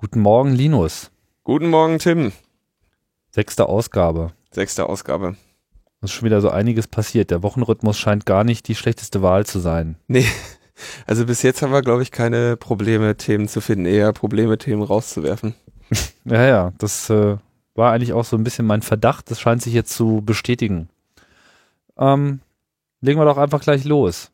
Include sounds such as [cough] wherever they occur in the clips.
Guten Morgen, Linus. Guten Morgen, Tim. Sechste Ausgabe. Sechste Ausgabe. Es ist schon wieder so einiges passiert. Der Wochenrhythmus scheint gar nicht die schlechteste Wahl zu sein. Nee, [laughs] also bis jetzt haben wir, glaube ich, keine Probleme, Themen zu finden, eher Probleme, Themen rauszuwerfen. [laughs] Ja, ja, das äh, war eigentlich auch so ein bisschen mein Verdacht. Das scheint sich jetzt zu bestätigen. Ähm, legen wir doch einfach gleich los.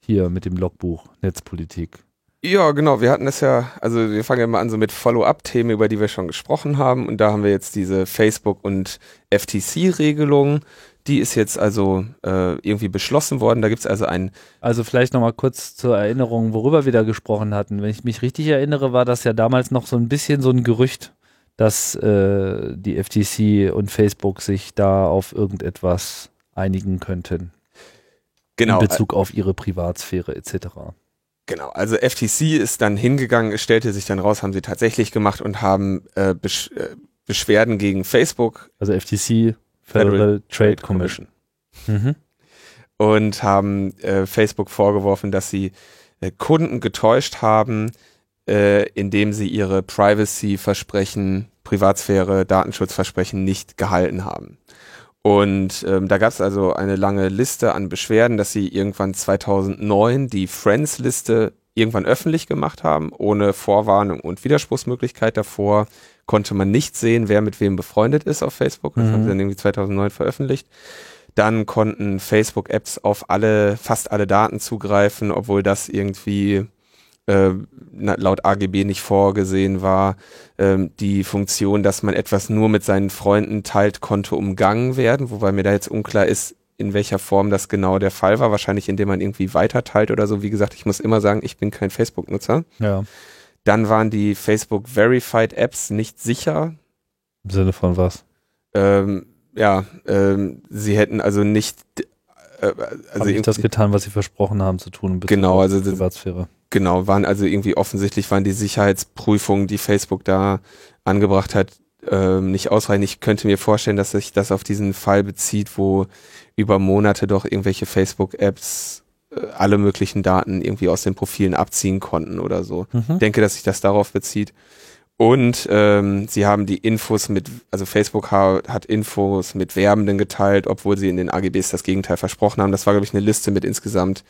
Hier mit dem Logbuch Netzpolitik. Ja, genau. Wir hatten das ja, also wir fangen ja mal an so mit Follow-up-Themen, über die wir schon gesprochen haben. Und da haben wir jetzt diese Facebook- und FTC-Regelung. Die ist jetzt also äh, irgendwie beschlossen worden. Da gibt es also ein. Also vielleicht nochmal kurz zur Erinnerung, worüber wir da gesprochen hatten. Wenn ich mich richtig erinnere, war das ja damals noch so ein bisschen so ein Gerücht, dass äh, die FTC und Facebook sich da auf irgendetwas einigen könnten. Genau. In Bezug auf ihre Privatsphäre etc. Genau, also FTC ist dann hingegangen, es stellte sich dann raus, haben sie tatsächlich gemacht und haben äh, Besch äh, Beschwerden gegen Facebook. Also FTC, Federal, Federal Trade, Commission. Commission. Mhm. Und haben äh, Facebook vorgeworfen, dass sie äh, Kunden getäuscht haben, äh, indem sie ihre Privacy-Versprechen, Privatsphäre, Datenschutzversprechen nicht gehalten haben. Und ähm, da gab es also eine lange Liste an Beschwerden, dass sie irgendwann 2009 die Friends-Liste irgendwann öffentlich gemacht haben, ohne Vorwarnung und Widerspruchsmöglichkeit davor konnte man nicht sehen, wer mit wem befreundet ist auf Facebook. Das mhm. haben sie dann irgendwie 2009 veröffentlicht. Dann konnten Facebook-Apps auf alle, fast alle Daten zugreifen, obwohl das irgendwie äh, laut AGB nicht vorgesehen war. Ähm, die Funktion, dass man etwas nur mit seinen Freunden teilt, konnte umgangen werden, wobei mir da jetzt unklar ist, in welcher Form das genau der Fall war. Wahrscheinlich, indem man irgendwie weiterteilt oder so. Wie gesagt, ich muss immer sagen, ich bin kein Facebook-Nutzer. Ja. Dann waren die Facebook Verified Apps nicht sicher. Im Sinne von was? Ähm, ja, ähm, sie hätten also nicht äh, also haben das getan, was sie versprochen haben zu tun. Genau, also Privatsphäre. Genau, waren also irgendwie offensichtlich waren die Sicherheitsprüfungen, die Facebook da angebracht hat, ähm, nicht ausreichend. Ich könnte mir vorstellen, dass sich das auf diesen Fall bezieht, wo über Monate doch irgendwelche Facebook-Apps äh, alle möglichen Daten irgendwie aus den Profilen abziehen konnten oder so. Mhm. Ich denke, dass sich das darauf bezieht. Und ähm, sie haben die Infos mit, also Facebook ha hat Infos mit Werbenden geteilt, obwohl sie in den AGBs das Gegenteil versprochen haben. Das war, glaube ich, eine Liste mit insgesamt,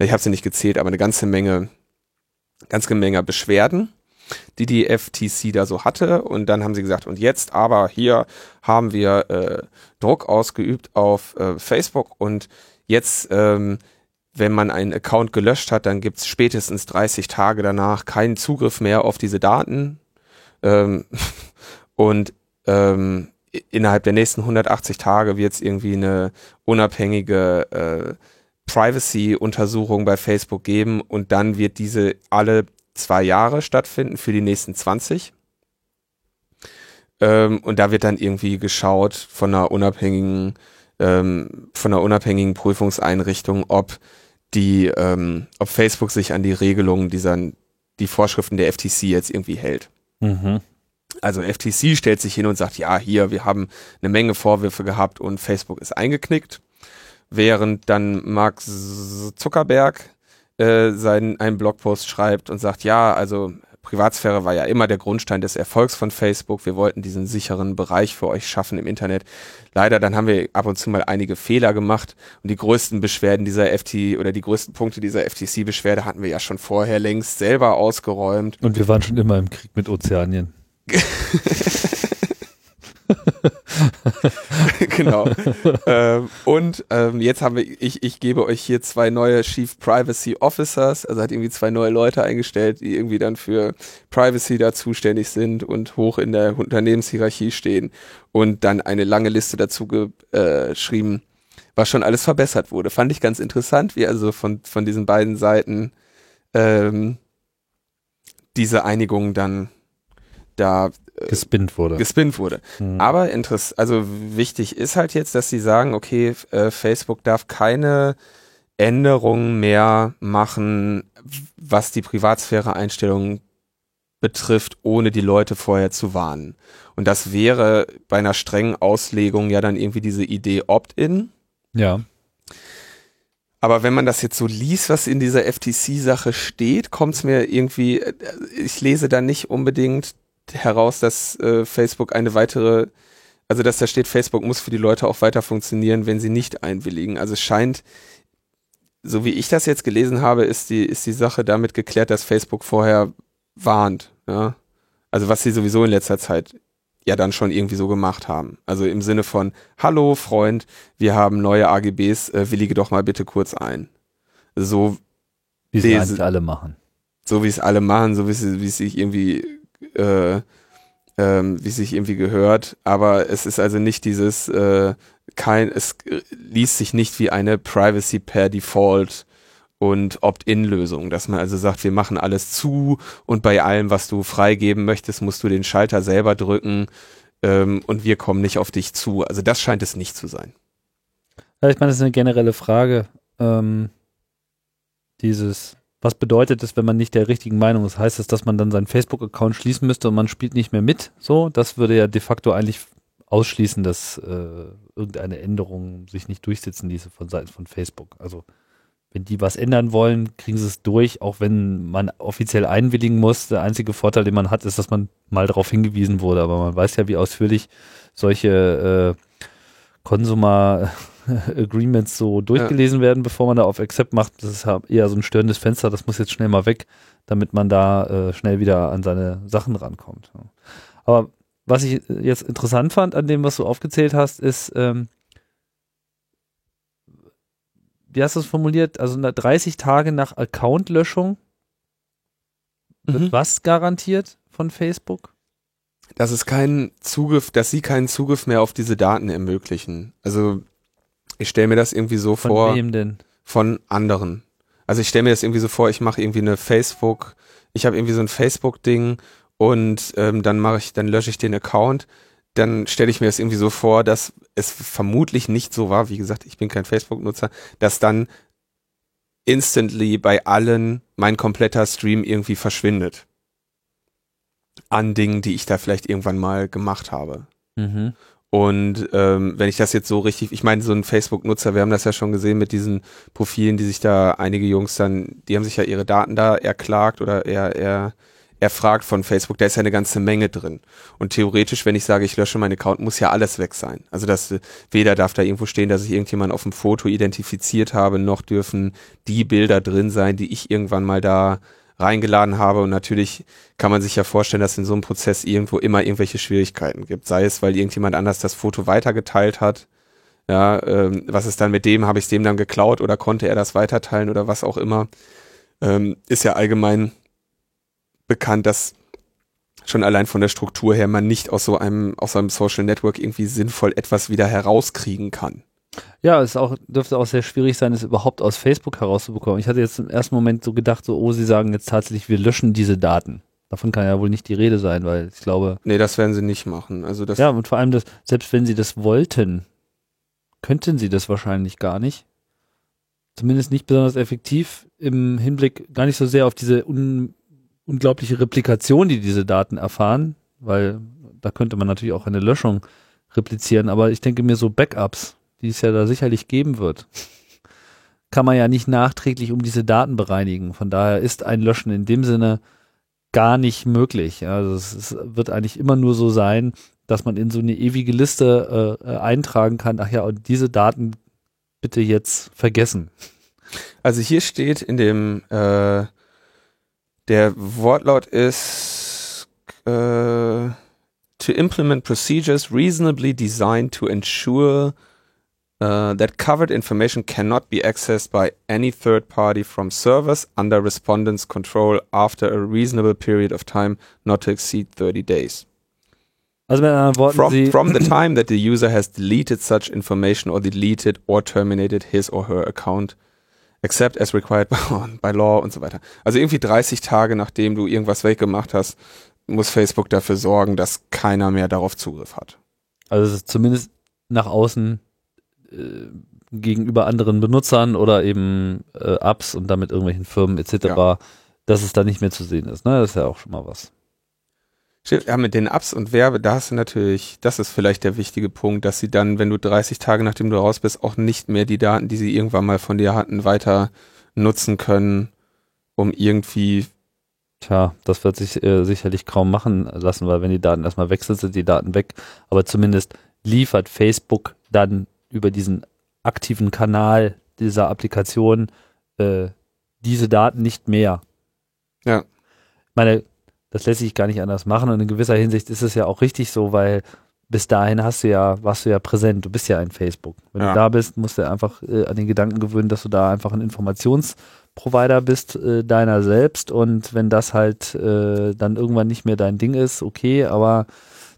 ich habe sie nicht gezählt, aber eine ganze Menge, ganze Menge Beschwerden, die die FTC da so hatte. Und dann haben sie gesagt, und jetzt aber hier haben wir äh, Druck ausgeübt auf äh, Facebook und jetzt ähm, wenn man einen Account gelöscht hat, dann gibt's spätestens 30 Tage danach keinen Zugriff mehr auf diese Daten. Ähm, [laughs] und ähm, innerhalb der nächsten 180 Tage wird es irgendwie eine unabhängige äh, Privacy-Untersuchung bei Facebook geben und dann wird diese alle zwei Jahre stattfinden für die nächsten 20. Ähm, und da wird dann irgendwie geschaut von einer unabhängigen, ähm, von einer unabhängigen Prüfungseinrichtung, ob die, ähm, ob Facebook sich an die Regelungen dieser, die Vorschriften der FTC jetzt irgendwie hält. Mhm. Also FTC stellt sich hin und sagt, ja, hier, wir haben eine Menge Vorwürfe gehabt und Facebook ist eingeknickt. Während dann Mark Zuckerberg äh, seinen, einen Blogpost schreibt und sagt, ja, also Privatsphäre war ja immer der Grundstein des Erfolgs von Facebook. Wir wollten diesen sicheren Bereich für euch schaffen im Internet. Leider, dann haben wir ab und zu mal einige Fehler gemacht und die größten Beschwerden dieser FT oder die größten Punkte dieser FTC-Beschwerde hatten wir ja schon vorher längst selber ausgeräumt. Und wir waren schon immer im Krieg mit Ozeanien. [laughs] [laughs] genau. ähm, und ähm, jetzt haben wir, ich, ich gebe euch hier zwei neue Chief Privacy Officers, also hat irgendwie zwei neue Leute eingestellt, die irgendwie dann für Privacy da zuständig sind und hoch in der Unternehmenshierarchie stehen und dann eine lange Liste dazu geschrieben, was schon alles verbessert wurde. Fand ich ganz interessant, wie also von, von diesen beiden Seiten ähm, diese Einigung dann da äh, gespinnt wurde. Gespinnt wurde. Mhm. Aber interessant, also wichtig ist halt jetzt, dass sie sagen, okay, äh, Facebook darf keine Änderungen mehr machen, was die Privatsphäre-Einstellungen betrifft, ohne die Leute vorher zu warnen. Und das wäre bei einer strengen Auslegung ja dann irgendwie diese Idee Opt-in. Ja. Aber wenn man das jetzt so liest, was in dieser FTC-Sache steht, kommt es mir irgendwie, äh, ich lese da nicht unbedingt heraus, dass äh, Facebook eine weitere, also dass da steht, Facebook muss für die Leute auch weiter funktionieren, wenn sie nicht einwilligen. Also es scheint, so wie ich das jetzt gelesen habe, ist die, ist die Sache damit geklärt, dass Facebook vorher warnt. Ja? Also was sie sowieso in letzter Zeit ja dann schon irgendwie so gemacht haben. Also im Sinne von, hallo Freund, wir haben neue AGBs, äh, willige doch mal bitte kurz ein. So wie sie es alle machen. So wie es alle machen, so wie es sich irgendwie äh, ähm, wie sich irgendwie gehört, aber es ist also nicht dieses äh, kein, es liest sich nicht wie eine Privacy per Default und Opt-in-Lösung, dass man also sagt, wir machen alles zu und bei allem, was du freigeben möchtest, musst du den Schalter selber drücken ähm, und wir kommen nicht auf dich zu. Also das scheint es nicht zu sein. Ich meine, das ist eine generelle Frage. Ähm, dieses, was bedeutet es, wenn man nicht der richtigen Meinung ist? Heißt das, dass man dann seinen Facebook-Account schließen müsste und man spielt nicht mehr mit? So, das würde ja de facto eigentlich ausschließen, dass äh, irgendeine Änderung sich nicht durchsetzen ließe von Seiten von Facebook. Also wenn die was ändern wollen, kriegen sie es durch, auch wenn man offiziell einwilligen muss. Der einzige Vorteil, den man hat, ist, dass man mal darauf hingewiesen wurde. Aber man weiß ja, wie ausführlich solche äh, Consumer [laughs] Agreements so durchgelesen ja. werden, bevor man da auf Accept macht. Das ist eher so ein störendes Fenster, das muss jetzt schnell mal weg, damit man da äh, schnell wieder an seine Sachen rankommt. Aber was ich jetzt interessant fand an dem, was du aufgezählt hast, ist, ähm, wie hast du es formuliert? Also 30 Tage nach Accountlöschung wird mhm. was garantiert von Facebook? Dass es keinen Zugriff, dass sie keinen Zugriff mehr auf diese Daten ermöglichen. Also ich stelle mir das irgendwie so von vor. Von wem denn? Von anderen. Also ich stelle mir das irgendwie so vor, ich mache irgendwie eine Facebook, ich habe irgendwie so ein Facebook-Ding und ähm, dann mache ich, dann lösche ich den Account dann stelle ich mir das irgendwie so vor, dass es vermutlich nicht so war, wie gesagt, ich bin kein Facebook-Nutzer, dass dann instantly bei allen mein kompletter Stream irgendwie verschwindet. An Dingen, die ich da vielleicht irgendwann mal gemacht habe. Mhm. Und ähm, wenn ich das jetzt so richtig, ich meine, so ein Facebook-Nutzer, wir haben das ja schon gesehen mit diesen Profilen, die sich da einige Jungs dann, die haben sich ja ihre Daten da erklagt oder er, er erfragt von Facebook, da ist ja eine ganze Menge drin. Und theoretisch, wenn ich sage, ich lösche meinen Account, muss ja alles weg sein. Also das weder darf da irgendwo stehen, dass ich irgendjemand auf dem Foto identifiziert habe, noch dürfen die Bilder drin sein, die ich irgendwann mal da reingeladen habe. Und natürlich kann man sich ja vorstellen, dass in so einem Prozess irgendwo immer irgendwelche Schwierigkeiten gibt. Sei es, weil irgendjemand anders das Foto weitergeteilt hat. Ja, ähm, was ist dann mit dem? Habe ich es dem dann geklaut oder konnte er das weiterteilen oder was auch immer? Ähm, ist ja allgemein bekannt, dass schon allein von der Struktur her man nicht aus so einem, aus einem Social Network irgendwie sinnvoll etwas wieder herauskriegen kann. Ja, es auch, dürfte auch sehr schwierig sein, es überhaupt aus Facebook herauszubekommen. Ich hatte jetzt im ersten Moment so gedacht, so, oh, sie sagen jetzt tatsächlich, wir löschen diese Daten. Davon kann ja wohl nicht die Rede sein, weil ich glaube. Nee, das werden sie nicht machen. Also das ja, und vor allem, das, selbst wenn sie das wollten, könnten sie das wahrscheinlich gar nicht. Zumindest nicht besonders effektiv im Hinblick gar nicht so sehr auf diese un, unglaubliche Replikation, die diese Daten erfahren, weil da könnte man natürlich auch eine Löschung replizieren, aber ich denke mir so Backups, die es ja da sicherlich geben wird, kann man ja nicht nachträglich um diese Daten bereinigen. Von daher ist ein Löschen in dem Sinne gar nicht möglich. Also es, es wird eigentlich immer nur so sein, dass man in so eine ewige Liste äh, eintragen kann, ach ja, und diese Daten bitte jetzt vergessen. Also hier steht in dem äh, Der Wortlaut ist äh, to implement procedures reasonably designed to ensure uh, that covered information cannot be accessed by any third party from servers under respondent's control after a reasonable period of time not to exceed 30 days. Also mit anderen Worten, from, from the time that the user has deleted such information or deleted or terminated his or her account except as required by law und so weiter. Also irgendwie 30 Tage nachdem du irgendwas weggemacht hast, muss Facebook dafür sorgen, dass keiner mehr darauf Zugriff hat. Also zumindest nach außen gegenüber anderen Benutzern oder eben äh, Apps und damit irgendwelchen Firmen etc., ja. dass es da nicht mehr zu sehen ist. Ne? Das ist ja auch schon mal was. Ja, mit den Apps und Werbe, da hast du natürlich, das ist vielleicht der wichtige Punkt, dass sie dann, wenn du 30 Tage nachdem du raus bist, auch nicht mehr die Daten, die sie irgendwann mal von dir hatten, weiter nutzen können, um irgendwie. Tja, das wird sich äh, sicherlich kaum machen lassen, weil wenn die Daten erstmal wechseln, sind die Daten weg. Aber zumindest liefert Facebook dann über diesen aktiven Kanal dieser Applikation äh, diese Daten nicht mehr. Ja. Ich meine, das lässt sich gar nicht anders machen und in gewisser Hinsicht ist es ja auch richtig so, weil bis dahin hast du ja, warst du ja präsent, du bist ja ein Facebook. Wenn ja. du da bist, musst du einfach äh, an den Gedanken gewöhnen, dass du da einfach ein Informationsprovider bist, äh, deiner selbst und wenn das halt äh, dann irgendwann nicht mehr dein Ding ist, okay, aber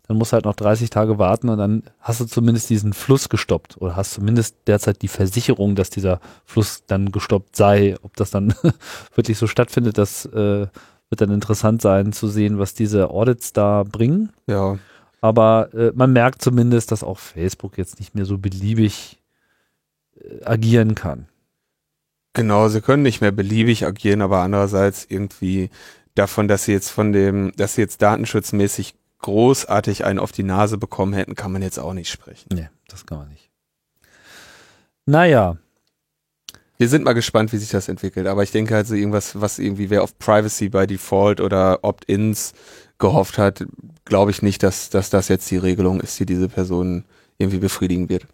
dann musst du halt noch 30 Tage warten und dann hast du zumindest diesen Fluss gestoppt oder hast zumindest derzeit die Versicherung, dass dieser Fluss dann gestoppt sei. Ob das dann [laughs] wirklich so stattfindet, das äh, wird dann interessant sein zu sehen, was diese Audits da bringen. Ja. Aber äh, man merkt zumindest, dass auch Facebook jetzt nicht mehr so beliebig äh, agieren kann. Genau, sie können nicht mehr beliebig agieren, aber andererseits irgendwie davon, dass sie jetzt von dem, dass sie jetzt datenschutzmäßig großartig einen auf die Nase bekommen hätten, kann man jetzt auch nicht sprechen. Nee, das kann man nicht. Naja. Wir sind mal gespannt, wie sich das entwickelt, aber ich denke halt so irgendwas, was irgendwie wer auf Privacy by Default oder Opt-ins gehofft hat, glaube ich nicht, dass, dass das jetzt die Regelung ist, die diese Person irgendwie befriedigen wird.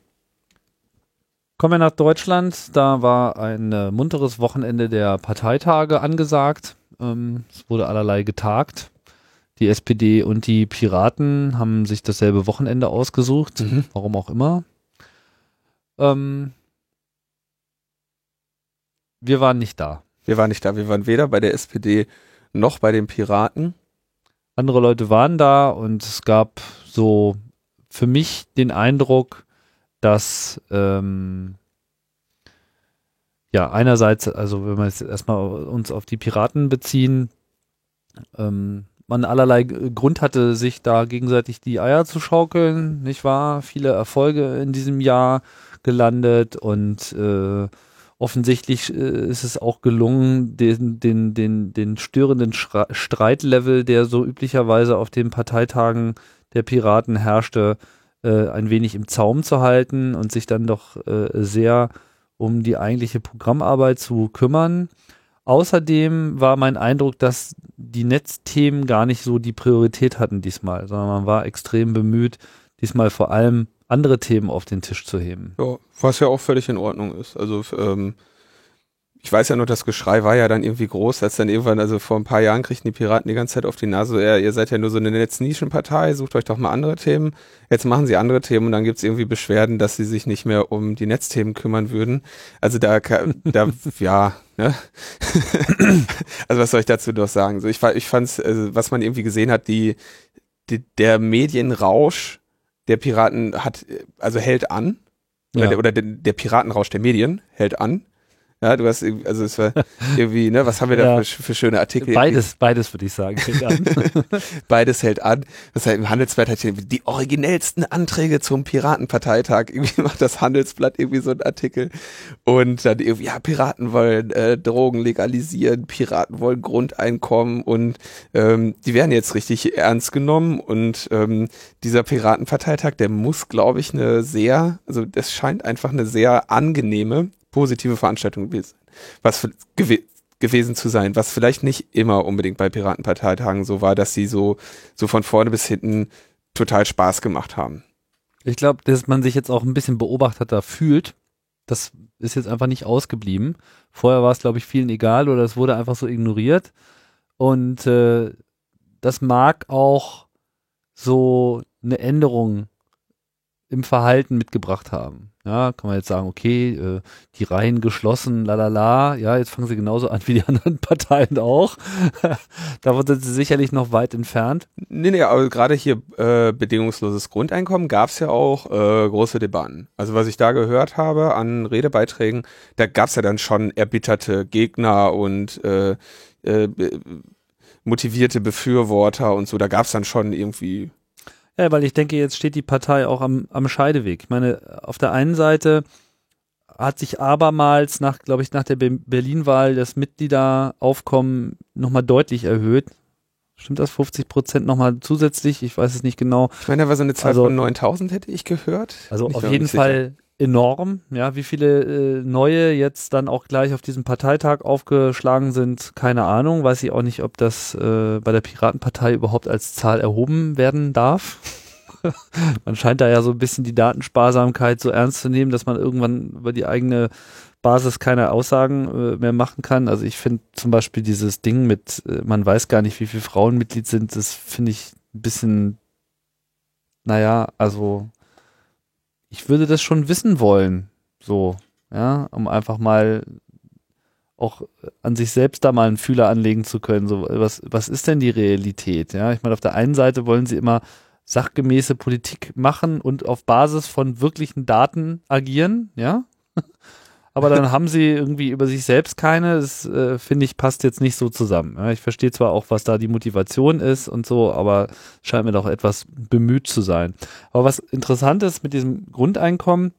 Kommen wir nach Deutschland. Da war ein äh, munteres Wochenende der Parteitage angesagt. Ähm, es wurde allerlei getagt. Die SPD und die Piraten haben sich dasselbe Wochenende ausgesucht, mhm. warum auch immer. Ähm, wir waren nicht da. Wir waren nicht da. Wir waren weder bei der SPD noch bei den Piraten. Andere Leute waren da und es gab so für mich den Eindruck, dass ähm, ja einerseits, also wenn wir jetzt erstmal uns auf die Piraten beziehen, ähm, man allerlei Grund hatte, sich da gegenseitig die Eier zu schaukeln, nicht wahr? Viele Erfolge in diesem Jahr gelandet und äh, offensichtlich äh, ist es auch gelungen, den, den, den, den störenden Schra Streitlevel, der so üblicherweise auf den Parteitagen der Piraten herrschte, äh, ein wenig im Zaum zu halten und sich dann doch äh, sehr um die eigentliche Programmarbeit zu kümmern. Außerdem war mein Eindruck, dass die Netzthemen gar nicht so die Priorität hatten diesmal, sondern man war extrem bemüht, diesmal vor allem andere Themen auf den Tisch zu heben. Ja, was ja auch völlig in Ordnung ist. Also ähm, ich weiß ja nur, das Geschrei war ja dann irgendwie groß, als dann irgendwann, also vor ein paar Jahren kriegten die Piraten die ganze Zeit auf die Nase, ja, ihr seid ja nur so eine Netznischenpartei, sucht euch doch mal andere Themen. Jetzt machen sie andere Themen und dann gibt's irgendwie Beschwerden, dass sie sich nicht mehr um die Netzthemen kümmern würden. Also da, da [laughs] ja, ne? [laughs] also was soll ich dazu noch sagen? So, ich, ich fand's, also, was man irgendwie gesehen hat, die, die der Medienrausch der Piraten hat, also hält an. Oder, ja. der, oder der, der Piratenrausch der Medien hält an. Ja, du hast also es war irgendwie, ne, was haben wir da [laughs] für, für, schöne Artikel? Beides, beides würde ich sagen, hält an. [laughs] beides hält an. Das heißt, im Handelsblatt hat die originellsten Anträge zum Piratenparteitag. Irgendwie macht das Handelsblatt irgendwie so einen Artikel. Und dann irgendwie, ja, Piraten wollen äh, Drogen legalisieren, Piraten wollen Grundeinkommen und ähm, die werden jetzt richtig ernst genommen. Und ähm, dieser Piratenparteitag, der muss, glaube ich, eine sehr, also das scheint einfach eine sehr angenehme positive Veranstaltung gewesen, was gew gewesen zu sein, was vielleicht nicht immer unbedingt bei Piratenparteitagen so war, dass sie so, so von vorne bis hinten total Spaß gemacht haben. Ich glaube, dass man sich jetzt auch ein bisschen beobachteter fühlt. Das ist jetzt einfach nicht ausgeblieben. Vorher war es, glaube ich, vielen egal oder es wurde einfach so ignoriert. Und äh, das mag auch so eine Änderung im Verhalten mitgebracht haben. Ja, kann man jetzt sagen, okay, äh, die Reihen geschlossen, lalala, ja, jetzt fangen sie genauso an wie die [laughs] anderen Parteien auch. Davon sind sie sicherlich noch weit entfernt. Nee, nee, aber gerade hier äh, bedingungsloses Grundeinkommen gab es ja auch äh, große Debatten. Also was ich da gehört habe an Redebeiträgen, da gab es ja dann schon erbitterte Gegner und äh, äh, motivierte Befürworter und so. Da gab es dann schon irgendwie ja, weil ich denke, jetzt steht die Partei auch am, am Scheideweg. Ich meine, auf der einen Seite hat sich abermals nach, glaube ich, nach der Berlin-Wahl das Mitgliederaufkommen nochmal deutlich erhöht. Stimmt das 50 Prozent nochmal zusätzlich? Ich weiß es nicht genau. Ich meine, da war so eine Zahl Also- von 9000, hätte ich gehört. Also auf jeden. Fall enorm. Ja, wie viele äh, neue jetzt dann auch gleich auf diesem Parteitag aufgeschlagen sind, keine Ahnung. Weiß ich auch nicht, ob das äh, bei der Piratenpartei überhaupt als Zahl erhoben werden darf. [laughs] man scheint da ja so ein bisschen die Datensparsamkeit so ernst zu nehmen, dass man irgendwann über die eigene Basis keine Aussagen äh, mehr machen kann. Also ich finde zum Beispiel dieses Ding mit, äh, man weiß gar nicht, wie viele Frauen Mitglied sind, das finde ich ein bisschen, naja, also ich würde das schon wissen wollen, so, ja, um einfach mal auch an sich selbst da mal einen Fühler anlegen zu können. So, was, was ist denn die Realität? Ja, ich meine, auf der einen Seite wollen sie immer sachgemäße Politik machen und auf Basis von wirklichen Daten agieren, ja. Aber dann haben sie irgendwie über sich selbst keine. Das äh, finde ich passt jetzt nicht so zusammen. Ja, ich verstehe zwar auch, was da die Motivation ist und so, aber scheint mir doch etwas bemüht zu sein. Aber was interessant ist mit diesem Grundeinkommen,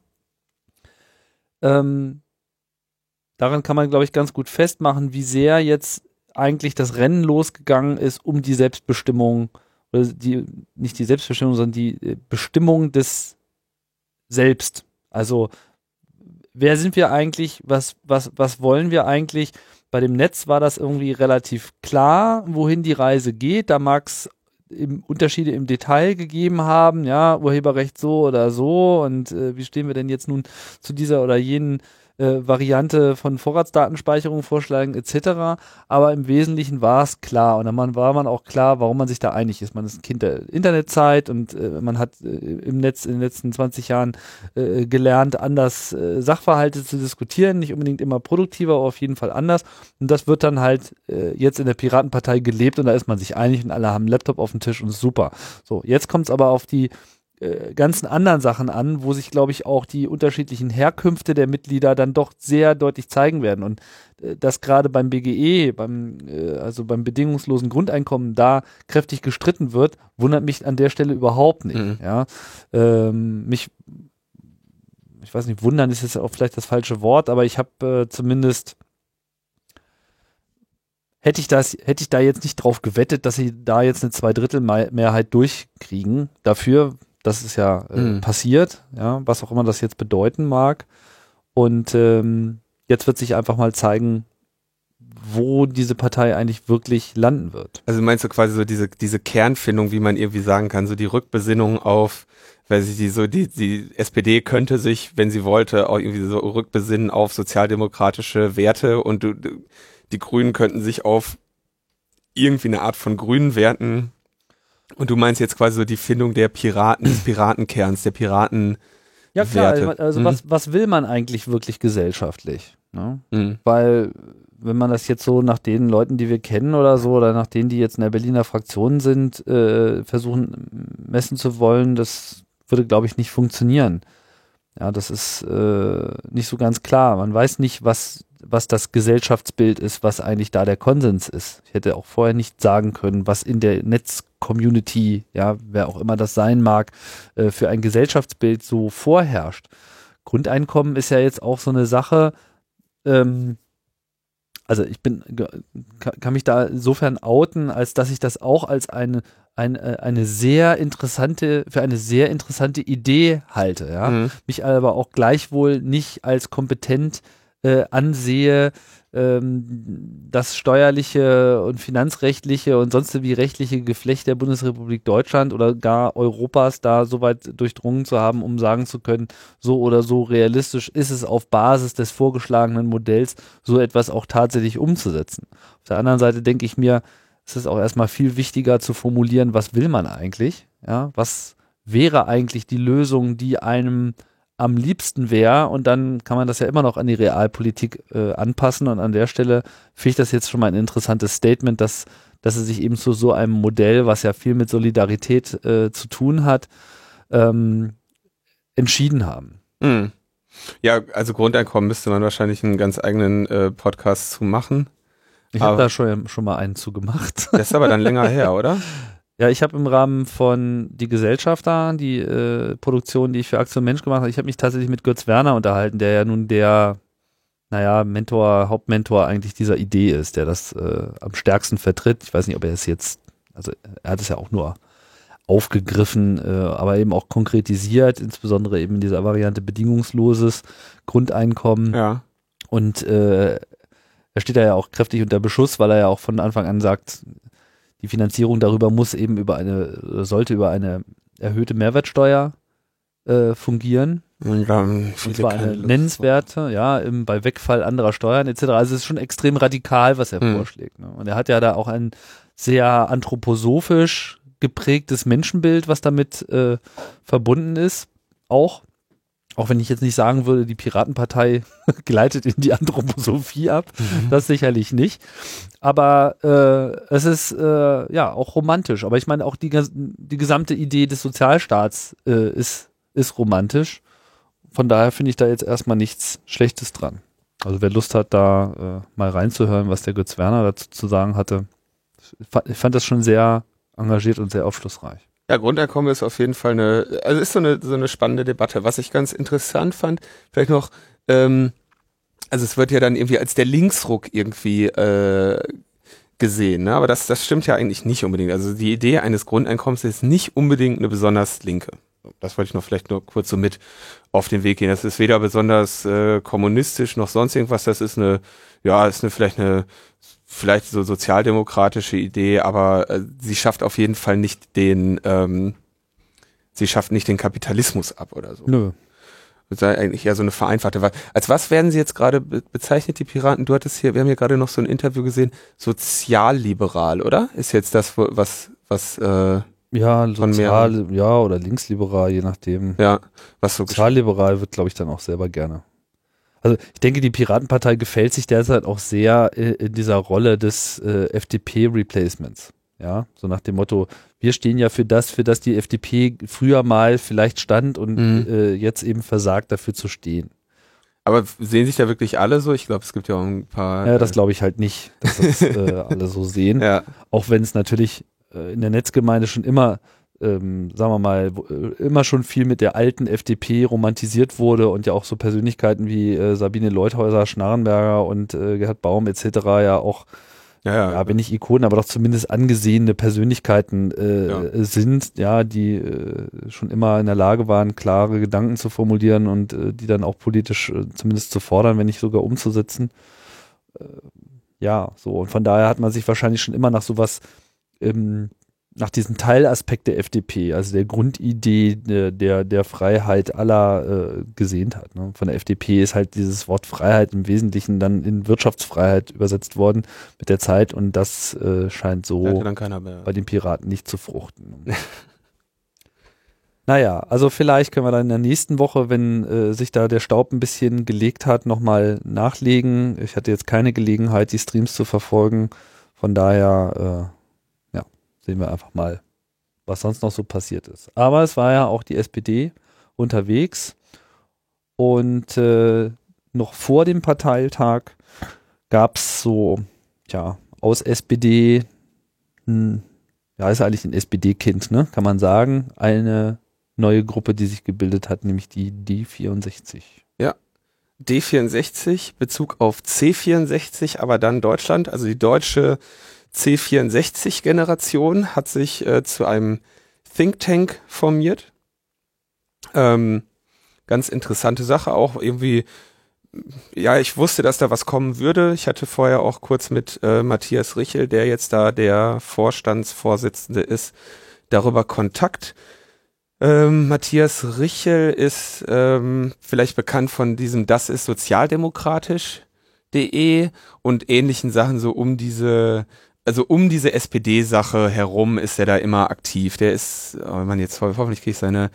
ähm, daran kann man, glaube ich, ganz gut festmachen, wie sehr jetzt eigentlich das Rennen losgegangen ist um die Selbstbestimmung, oder die, nicht die Selbstbestimmung, sondern die äh, Bestimmung des Selbst. Also, wer sind wir eigentlich? Was, was, was wollen wir eigentlich? Bei dem Netz war das irgendwie relativ klar, wohin die Reise geht. Da mag es Unterschiede im Detail gegeben haben, ja, Urheberrecht so oder so und äh, wie stehen wir denn jetzt nun zu dieser oder jenen äh, Variante von Vorratsdatenspeicherung vorschlagen etc. Aber im Wesentlichen war es klar und dann war man auch klar, warum man sich da einig ist. Man ist ein Kind der Internetzeit und äh, man hat äh, im Netz in den letzten 20 Jahren äh, gelernt, anders äh, Sachverhalte zu diskutieren, nicht unbedingt immer produktiver, aber auf jeden Fall anders. Und das wird dann halt jetzt in der Piratenpartei gelebt und da ist man sich einig und alle haben einen Laptop auf dem Tisch und super. So, jetzt kommt es aber auf die äh, ganzen anderen Sachen an, wo sich, glaube ich, auch die unterschiedlichen Herkünfte der Mitglieder dann doch sehr deutlich zeigen werden. Und äh, dass gerade beim BGE, beim, äh, also beim bedingungslosen Grundeinkommen, da kräftig gestritten wird, wundert mich an der Stelle überhaupt nicht. Mhm. Ja, ähm, mich, ich weiß nicht, wundern ist jetzt auch vielleicht das falsche Wort, aber ich habe äh, zumindest hätte ich das, hätte ich da jetzt nicht drauf gewettet, dass sie da jetzt eine Zweidrittelmehrheit durchkriegen. Dafür, das ist ja äh, Mhm. passiert, ja, was auch immer das jetzt bedeuten mag. Und ähm, jetzt wird sich einfach mal zeigen, wo diese Partei eigentlich wirklich landen wird. Also meinst du quasi so diese, diese Kernfindung, wie man irgendwie sagen kann, so die Rückbesinnung auf, weil sie die so, die, die SPD könnte sich, wenn sie wollte, auch irgendwie so rückbesinnen auf sozialdemokratische Werte und du, die Grünen könnten sich auf irgendwie eine Art von grünen Werten und du meinst jetzt quasi so die Findung der Piraten, des Piratenkerns, der Piraten. Ja klar, Werte. also Mhm. was, was will man eigentlich wirklich gesellschaftlich? Ne? Mhm. Weil wenn man das jetzt so nach den Leuten, die wir kennen oder so, oder nach denen, die jetzt in der Berliner Fraktion sind, äh, versuchen messen zu wollen, das würde, glaube ich, nicht funktionieren. Ja, das ist äh, nicht so ganz klar. Man weiß nicht, was, was das Gesellschaftsbild ist, was eigentlich da der Konsens ist. Ich hätte auch vorher nicht sagen können, was in der Netz-Community, ja, wer auch immer das sein mag, äh, für ein Gesellschaftsbild so vorherrscht. Grundeinkommen ist ja jetzt auch so eine Sache, ähm, also ich bin, kann, kann mich da insofern outen, als dass ich das auch als eine, eine, eine sehr interessante, für eine sehr interessante Idee halte, ja. Mhm. Mich aber auch gleichwohl nicht als kompetent äh, ansehe, ähm, das steuerliche und finanzrechtliche und sonst wie rechtliche Geflecht der Bundesrepublik Deutschland oder gar Europas da so weit durchdrungen zu haben, um sagen zu können, so oder so realistisch ist es auf Basis des vorgeschlagenen Modells, so etwas auch tatsächlich umzusetzen. Auf der anderen Seite denke ich mir, es ist auch erstmal viel wichtiger zu formulieren, was will man eigentlich? Ja, was wäre eigentlich die Lösung, die einem am liebsten wäre und dann kann man das ja immer noch an die Realpolitik äh, anpassen und an der Stelle finde ich das jetzt schon mal ein interessantes Statement, dass, dass sie sich eben zu so einem Modell, was ja viel mit Solidarität äh, zu tun hat, ähm, entschieden haben. Mhm. Ja, also Grundeinkommen müsste man wahrscheinlich einen ganz eigenen äh, Podcast zu machen. Ich habe da schon, schon mal einen zu gemacht. Das ist aber dann länger her, [laughs] oder? Ja, ich habe im Rahmen von Die Gesellschafter, die äh, Produktion, die ich für Aktion Mensch gemacht habe, ich habe mich tatsächlich mit Götz Werner unterhalten, der ja nun der, naja, Mentor, Hauptmentor eigentlich dieser Idee ist, der das äh, am stärksten vertritt. Ich weiß nicht, ob er es jetzt also er hat es ja auch nur aufgegriffen, äh, aber eben auch konkretisiert, insbesondere eben in dieser Variante bedingungsloses Grundeinkommen. Ja. Und äh, er steht da ja auch kräftig unter Beschuss, weil er ja auch von Anfang an sagt, die Finanzierung darüber muss eben über eine, sollte über eine erhöhte Mehrwertsteuer äh, fungieren. Und, dann Und zwar eine nennenswerte, ja, im, bei Wegfall anderer Steuern etc. Also es ist schon extrem radikal, was er Hm. vorschlägt. Ne? Und er hat ja da auch ein sehr anthroposophisch geprägtes Menschenbild, was damit äh, verbunden ist. Auch. Auch wenn ich jetzt nicht sagen würde, die Piratenpartei [laughs] gleitet in die Anthroposophie ab. Das sicherlich nicht. Aber äh, es ist äh, ja auch romantisch. Aber ich meine, auch die, die gesamte Idee des Sozialstaats äh, ist, ist romantisch. Von daher finde ich da jetzt erstmal nichts Schlechtes dran. Also wer Lust hat, da äh, mal reinzuhören, was der Götz Werner dazu zu sagen hatte, ich fand das schon sehr engagiert und sehr aufschlussreich. Ja, Grundeinkommen ist auf jeden Fall eine, also ist so eine, so eine spannende Debatte. Was ich ganz interessant fand, vielleicht noch, ähm, also es wird ja dann irgendwie als der Linksruck irgendwie äh, gesehen, ne? aber das, das stimmt ja eigentlich nicht unbedingt. Also die Idee eines Grundeinkommens ist nicht unbedingt eine besonders linke. Das wollte ich noch vielleicht nur kurz so mit auf den Weg gehen. Das ist weder besonders äh, kommunistisch noch sonst irgendwas. Das ist eine, ja, ist eine vielleicht eine vielleicht so sozialdemokratische Idee, aber äh, sie schafft auf jeden Fall nicht den, ähm, sie schafft nicht den Kapitalismus ab oder so. Nö. Das sei eigentlich eher so eine vereinfachte. Als was werden sie jetzt gerade be bezeichnet, die Piraten? Du hattest hier, wir haben hier gerade noch so ein Interview gesehen, sozialliberal, oder? Ist jetzt das, was, was, äh, Ja, Von sozial, ja, oder linksliberal, je nachdem. ja, was so Sozialliberal wird, glaube ich, dann auch selber gerne. Also ich denke, die Piratenpartei gefällt sich derzeit auch sehr äh, in dieser Rolle des äh, FDP-Replacements. Ja, so nach dem Motto, wir stehen ja für das, für das die FDP früher mal vielleicht stand und Mhm. äh, jetzt eben versagt, dafür zu stehen. Aber sehen sich da wirklich alle so? Ich glaube, es gibt ja auch ein paar. Ja, das glaube ich halt nicht, dass das [laughs] äh, alle so sehen. ja, Auch wenn es natürlich äh, in der Netzgemeinde schon immer, ähm, sagen wir mal, äh, immer schon viel mit der alten FDP romantisiert wurde und ja auch so Persönlichkeiten wie äh, Sabine Leuthäuser, Schnarrenberger und äh, Gerhard Baum etc. ja auch, ja, ja. ja, wenn nicht Ikonen, aber doch zumindest angesehene Persönlichkeiten äh, Ja. sind, ja, die äh, schon immer in der Lage waren, klare Gedanken zu formulieren und äh, die dann auch politisch äh, zumindest zu fordern, wenn nicht sogar umzusetzen. Äh, ja, so. Und von daher hat man sich wahrscheinlich schon immer nach sowas, ähm, nach diesem Teilaspekt der FDP, also der Grundidee der, der, der Freiheit aller äh, gesehnt hat. Ne? Von der FDP ist halt dieses Wort Freiheit im Wesentlichen dann in Wirtschaftsfreiheit übersetzt worden mit der Zeit und das äh, scheint so bei den Piraten nicht zu fruchten. [laughs] naja, also vielleicht können wir dann in der nächsten Woche, wenn äh, sich da der Staub ein bisschen gelegt hat, nochmal nachlegen. Ich hatte jetzt keine Gelegenheit, die Streams zu verfolgen. Von daher, äh, sehen wir einfach mal, was sonst noch so passiert ist. Aber es war ja auch die SPD unterwegs und äh, noch vor dem Parteitag gab es so, ja, aus SPD, hm, ja, ist eigentlich ein SPD-Kind, ne, kann man sagen, eine neue Gruppe, die sich gebildet hat, nämlich die D64. D64, Bezug auf C64, aber dann Deutschland, also die deutsche C64-Generation hat sich äh, zu einem Think Tank formiert. Ähm, ganz interessante Sache, auch irgendwie, ja, ich wusste, dass da was kommen würde. Ich hatte vorher auch kurz mit äh, Matthias Richel, der jetzt da der Vorstandsvorsitzende ist, darüber Kontakt. Ähm, Matthias Richel ist ähm, vielleicht bekannt von diesem Das ist sozialdemokratisch.de und ähnlichen Sachen so um diese, also um diese SPD-Sache herum ist er da immer aktiv. Der ist, oh man, jetzt ho- hoffentlich kriege ich seine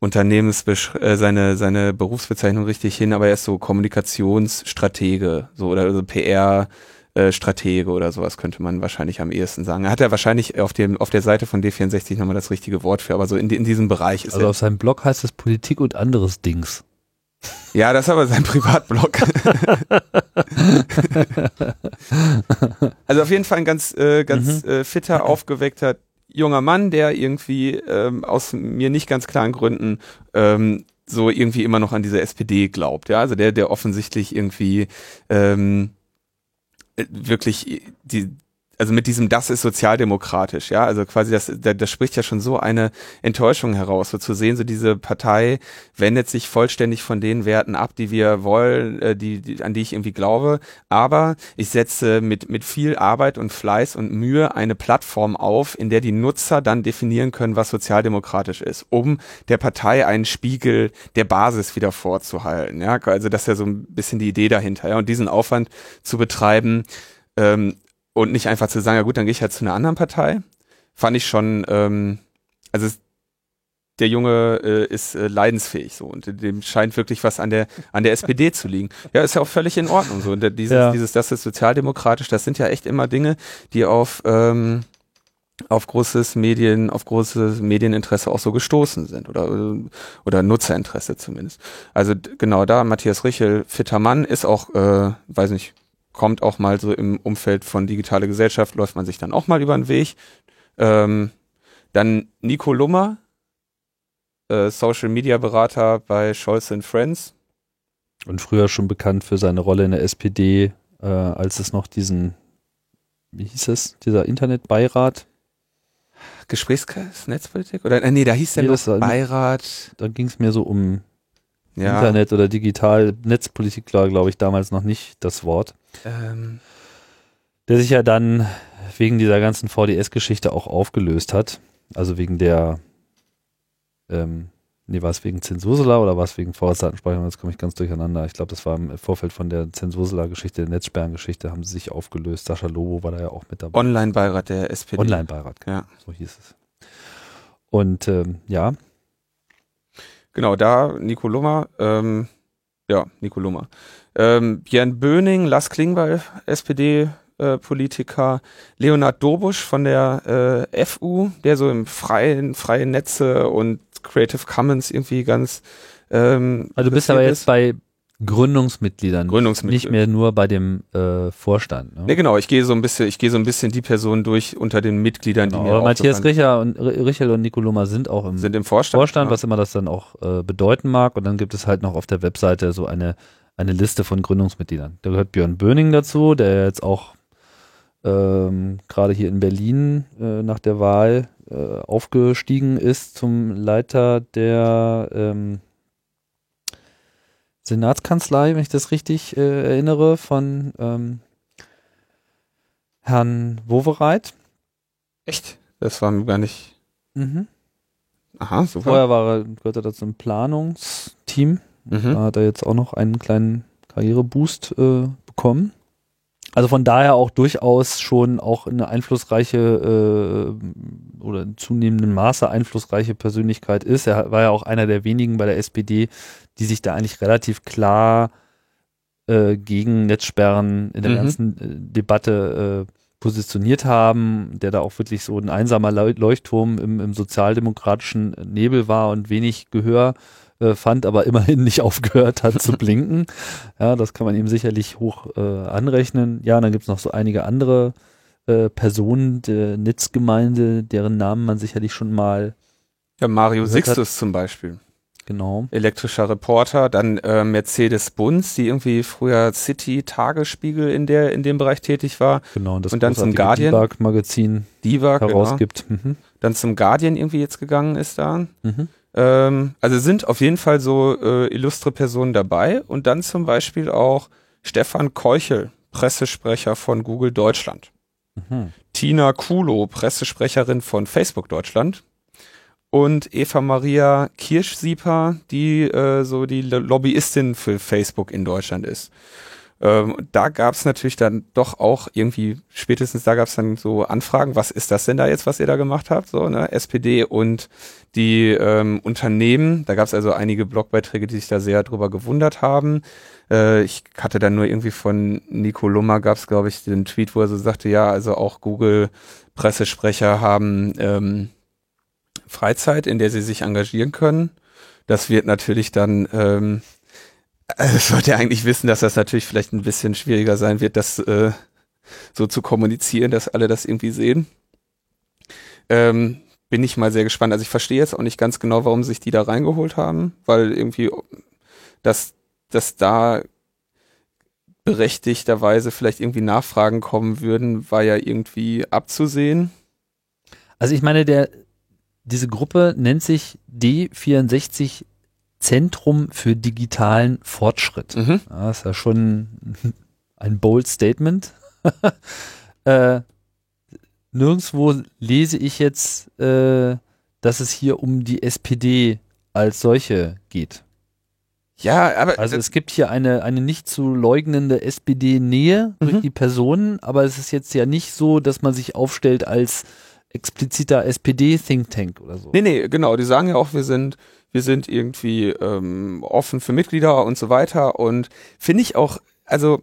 Unternehmensbesch äh, seine seine Berufsbezeichnung richtig hin, aber er ist so Kommunikationsstratege, so oder so PR äh, Stratege oder sowas könnte man wahrscheinlich am ehesten sagen. Er hat ja wahrscheinlich auf dem auf der Seite von D64 nochmal das richtige Wort für, aber so in, in diesem Bereich ist Also er. auf seinem Blog heißt es Politik und anderes Dings. Ja, das ist aber sein Privatblog. also auf jeden Fall ein ganz äh, ganz äh, fitter, aufgeweckter junger Mann, der irgendwie ähm, aus mir nicht ganz klaren Gründen ähm, so irgendwie immer noch an diese SPD glaubt. Ja, also der der offensichtlich irgendwie ähm, äh, wirklich die also mit diesem das ist sozialdemokratisch, ja, also quasi das, das, das spricht ja schon so eine Enttäuschung heraus, so zu sehen, so diese Partei wendet sich vollständig von den Werten ab, die wir wollen, äh, die, die an die ich irgendwie glaube, aber ich setze mit mit viel Arbeit und Fleiß und Mühe eine Plattform auf, in der die Nutzer dann definieren können, was sozialdemokratisch ist, um der Partei einen Spiegel der Basis wieder vorzuhalten, ja, also das ist ja so ein bisschen die Idee dahinter, ja, und diesen Aufwand zu betreiben, ähm, und nicht einfach zu sagen, ja gut, dann gehe ich halt zu einer anderen Partei, fand ich schon, ähm, also es, der Junge äh, ist äh, leidensfähig so und dem scheint wirklich was an der an der SPD zu liegen. [laughs] Ja, ist ja auch völlig in Ordnung so. Und dieses, ja. dieses, das ist sozialdemokratisch, das sind ja echt immer Dinge, die auf ähm, auf großes Medien, auf großes Medieninteresse auch so gestoßen sind oder oder Nutzerinteresse zumindest. Also genau da Matthias Richel, fitter Mann, ist auch, äh, weiß nicht, kommt auch mal so im Umfeld von digitale Gesellschaft, läuft man sich dann auch mal über den Weg. Ähm, dann Nico Lummer, äh, Social Media Berater bei Scholz Friends. Und früher schon bekannt für seine Rolle in der SPD, äh, als es noch diesen, wie hieß es, dieser Internetbeirat Gesprächskreis, Netzpolitik? Oder äh, nee, da hieß der nee, noch Beirat. Da ging es mir so um ja. Internet oder digital, Netzpolitik, glaube ich, damals noch nicht das Wort. Ähm. Der sich ja dann wegen dieser ganzen VDS-Geschichte auch aufgelöst hat. Also wegen der, ähm, nee, war es wegen Zensursula oder war es wegen Vorratsdatenspeicherung? Jetzt komme ich ganz durcheinander. Ich glaube, das war im Vorfeld von der Zensursula-Geschichte, der Netzsperrengeschichte, haben sie sich aufgelöst. Sascha Lobo war da ja auch mit dabei. Online-Beirat der SPD. Online-Beirat, ja. So hieß es. Und ähm, ja, Genau, da Nico Lummer, ähm, ja, Nico Lummer. Ähm, Björn Böning, Lars Klingbeil, SPD-Politiker, äh, Leonhard Dobusch von der äh, FU, der so im freien, freien Netze und Creative Commons irgendwie ganz ähm, Also du bist aber jetzt bei Gründungsmitgliedern. Gründungsmitglieder. Nicht mehr nur bei dem äh, Vorstand. Ne? Nee, genau. Ich gehe so ein bisschen, ich gehe so ein bisschen die Personen durch unter den Mitgliedern, genau, die mir Aber Matthias Richer und Richel und Nicoloma sind auch im, sind im Vorstand, Vorstand ja. was immer das dann auch äh, bedeuten mag. Und dann gibt es halt noch auf der Webseite so eine eine Liste von Gründungsmitgliedern. Da gehört Björn Böning dazu, der jetzt auch ähm, gerade hier in Berlin äh, nach der Wahl äh, aufgestiegen ist zum Leiter der ähm, Senatskanzlei, wenn ich das richtig äh, erinnere, von ähm, Herrn Wowereit. Echt? Das war mir gar nicht. Mhm. Aha, super. Vorher war er, gehörte er zum Planungsteam. Mhm. Da hat er jetzt auch noch einen kleinen Karriereboost äh, bekommen. Also von daher auch durchaus schon auch eine einflussreiche äh, oder in zunehmendem Maße einflussreiche Persönlichkeit ist. Er war ja auch einer der wenigen bei der SPD, die sich da eigentlich relativ klar äh, gegen Netzsperren in der mhm. ganzen äh, Debatte äh, positioniert haben, der da auch wirklich so ein einsamer Leuchtturm im, im sozialdemokratischen Nebel war und wenig Gehör äh, fand, aber immerhin nicht [laughs] aufgehört hat zu blinken. Ja, das kann man ihm sicherlich hoch äh, anrechnen. Ja, dann gibt's noch so einige andere äh, Personen der Netzgemeinde, deren Namen man sicherlich schon mal. Ja, Mario Sixtus zum Beispiel. Genau. Elektrischer Reporter, dann äh, Mercedes Bunz, die irgendwie früher City Tagesspiegel in der in dem Bereich tätig war. Genau, und, das und dann zum Guardian Divag Magazin Divag, genau. herausgibt. Genau. Mhm. Dann zum Guardian irgendwie jetzt gegangen ist da. Mhm. Ähm, also sind auf jeden Fall so äh, illustre Personen dabei und dann zum Beispiel auch Stefan Keuchel, Pressesprecher von Google Deutschland. Mhm. Tina Kulo, Pressesprecherin von Facebook Deutschland und Eva Maria Kirschsieper, die äh, so die Lobbyistin für Facebook in Deutschland ist. Ähm, da gab es natürlich dann doch auch irgendwie, spätestens da gab es dann so Anfragen, was ist das denn da jetzt, was ihr da gemacht habt? So, ne? SPD und die ähm, Unternehmen, da gab es also einige Blogbeiträge, die sich da sehr drüber gewundert haben. Äh, ich hatte dann nur irgendwie von Nico Lummer gab es, glaube ich, den Tweet, wo er so sagte, ja, also auch Google-Pressesprecher haben ähm, Freizeit, in der sie sich engagieren können. Das wird natürlich dann, ähm, also sollte eigentlich wissen, dass das natürlich vielleicht ein bisschen schwieriger sein wird, das äh, so zu kommunizieren, dass alle das irgendwie sehen. Ähm, bin ich mal sehr gespannt. Also ich verstehe jetzt auch nicht ganz genau, warum sich die da reingeholt haben, weil irgendwie, dass, dass da berechtigterweise vielleicht irgendwie Nachfragen kommen würden, war ja irgendwie abzusehen. Also ich meine, der, diese Gruppe nennt sich D64 Zentrum für digitalen Fortschritt. Mhm. das ist ja schon [laughs] ein bold Statement. [laughs] äh, nirgendwo lese ich jetzt, äh, dass es hier um die SPD als solche geht. Ja, aber. Also es gibt hier eine, eine nicht zu leugnende SPD-Nähe mhm. durch die Personen, aber es ist jetzt ja nicht so, dass man sich aufstellt als expliziter SPD-Think Tank oder so. Nee, nee, genau. Die sagen ja auch, wir sind, wir sind irgendwie ähm, offen für Mitglieder und so weiter. Und finde ich auch, also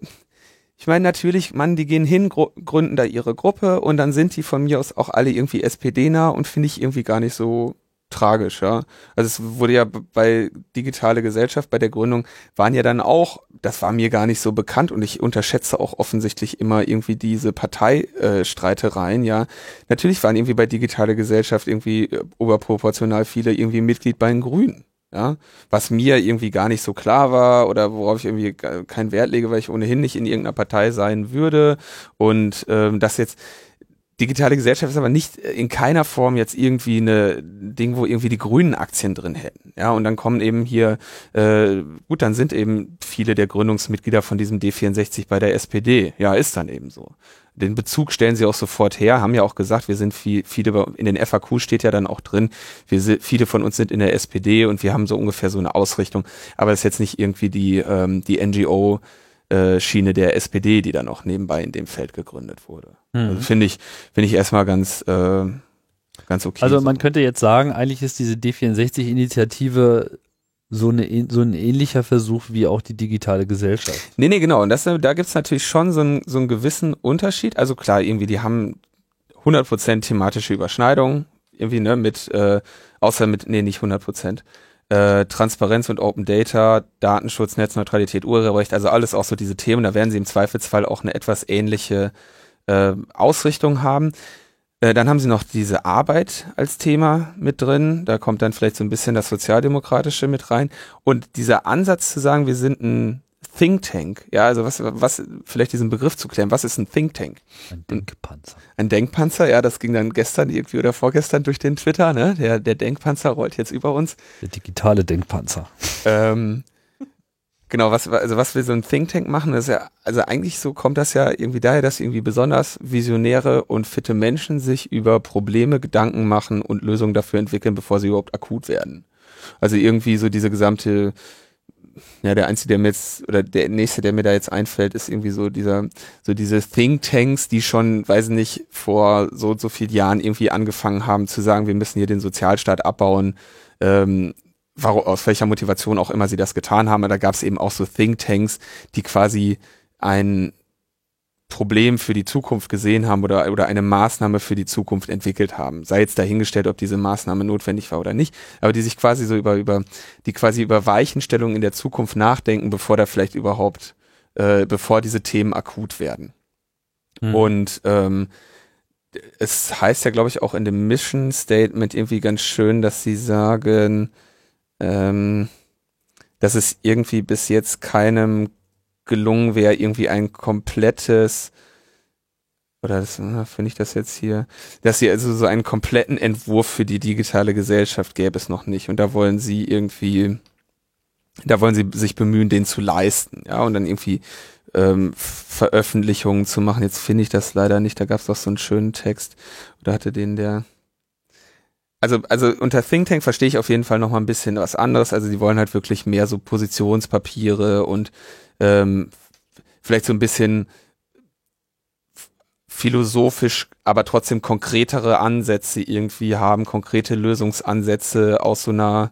ich meine natürlich, Mann, die gehen hin, gründen da ihre Gruppe und dann sind die von mir aus auch alle irgendwie SPD-nah und finde ich irgendwie gar nicht so tragisch, ja. Also es wurde ja bei digitale Gesellschaft, bei der Gründung, waren ja dann auch, das war mir gar nicht so bekannt und ich unterschätze auch offensichtlich immer irgendwie diese Parteistreitereien, ja. Natürlich waren irgendwie bei digitale Gesellschaft irgendwie äh, oberproportional viele irgendwie Mitglied bei den Grünen. Ja, was mir irgendwie gar nicht so klar war oder worauf ich irgendwie keinen Wert lege, weil ich ohnehin nicht in irgendeiner Partei sein würde und ähm, das jetzt digitale Gesellschaft ist aber nicht in keiner Form jetzt irgendwie eine Ding, wo irgendwie die grünen Aktien drin hätten. Ja, und dann kommen eben hier, äh, gut, dann sind eben viele der Gründungsmitglieder von diesem D64 bei der SPD. Ja, ist dann eben so. Den Bezug stellen sie auch sofort her, haben ja auch gesagt, wir sind viel, viele, in den FAQ steht ja dann auch drin, wir sind, viele von uns sind in der SPD und wir haben so ungefähr so eine Ausrichtung, aber es ist jetzt nicht irgendwie die, ähm, die NGO, äh, Schiene der SPD, die dann auch nebenbei in dem Feld gegründet wurde. Mhm. Also finde ich, finde ich erstmal ganz, äh, ganz okay. Also man so. könnte jetzt sagen, eigentlich ist diese D64-Initiative so, eine, so ein ähnlicher Versuch wie auch die digitale Gesellschaft. Nee, nee, genau. Und das, da gibt's natürlich schon so, ein, so einen gewissen Unterschied. Also klar, irgendwie, die haben 100% thematische Überschneidungen, irgendwie, ne, mit, äh, außer mit, nee, nicht 100% äh, Transparenz und Open Data, Datenschutz, Netzneutralität, Urheberrecht, also alles auch so diese Themen. Da werden sie im Zweifelsfall auch eine etwas ähnliche äh, Ausrichtung haben. Äh, dann haben sie noch diese Arbeit als Thema mit drin. Da kommt dann vielleicht so ein bisschen das Sozialdemokratische mit rein. Und dieser Ansatz zu sagen, wir sind ein Think Tank. Ja, also was, was, vielleicht diesen Begriff zu klären. Was ist ein Think Tank? Ein Denkpanzer. Ein Denkpanzer, ja, das ging dann gestern irgendwie oder vorgestern durch den Twitter, ne? Der, der Denkpanzer rollt jetzt über uns. Der digitale Denkpanzer. Ähm, genau, was, also was wir so ein Think Tank machen, ist ja, also eigentlich so kommt das ja irgendwie daher, dass irgendwie besonders visionäre und fitte Menschen sich über Probleme Gedanken machen und Lösungen dafür entwickeln, bevor sie überhaupt akut werden. Also irgendwie so diese gesamte ja, der einzige, der mir jetzt, oder der nächste, der mir da jetzt einfällt, ist irgendwie so dieser, so diese Think Tanks, die schon, weiß nicht, vor so und so vielen Jahren irgendwie angefangen haben zu sagen, wir müssen hier den Sozialstaat abbauen, ähm, warum, aus welcher Motivation auch immer sie das getan haben. Da gab es eben auch so Think Tanks, die quasi ein Problem für die Zukunft gesehen haben oder, oder eine Maßnahme für die Zukunft entwickelt haben. Sei jetzt dahingestellt, ob diese Maßnahme notwendig war oder nicht, aber die sich quasi so über, über, die quasi über Weichenstellungen in der Zukunft nachdenken, bevor da vielleicht überhaupt, äh, bevor diese Themen akut werden. Mhm. Und ähm, es heißt ja, glaube ich, auch in dem Mission Statement irgendwie ganz schön, dass sie sagen, ähm, dass es irgendwie bis jetzt keinem gelungen wäre, irgendwie ein komplettes oder finde ich das jetzt hier, dass sie also so einen kompletten Entwurf für die digitale Gesellschaft gäbe es noch nicht und da wollen sie irgendwie da wollen sie sich bemühen, den zu leisten, ja, und dann irgendwie ähm, Veröffentlichungen zu machen. Jetzt finde ich das leider nicht. Da gab es doch so einen schönen Text. Oder hatte den der. Also, also unter Think Tank verstehe ich auf jeden Fall noch mal ein bisschen was anderes. Also die wollen halt wirklich mehr so Positionspapiere und ähm, vielleicht so ein bisschen philosophisch, aber trotzdem konkretere Ansätze irgendwie haben, konkrete Lösungsansätze aus so einer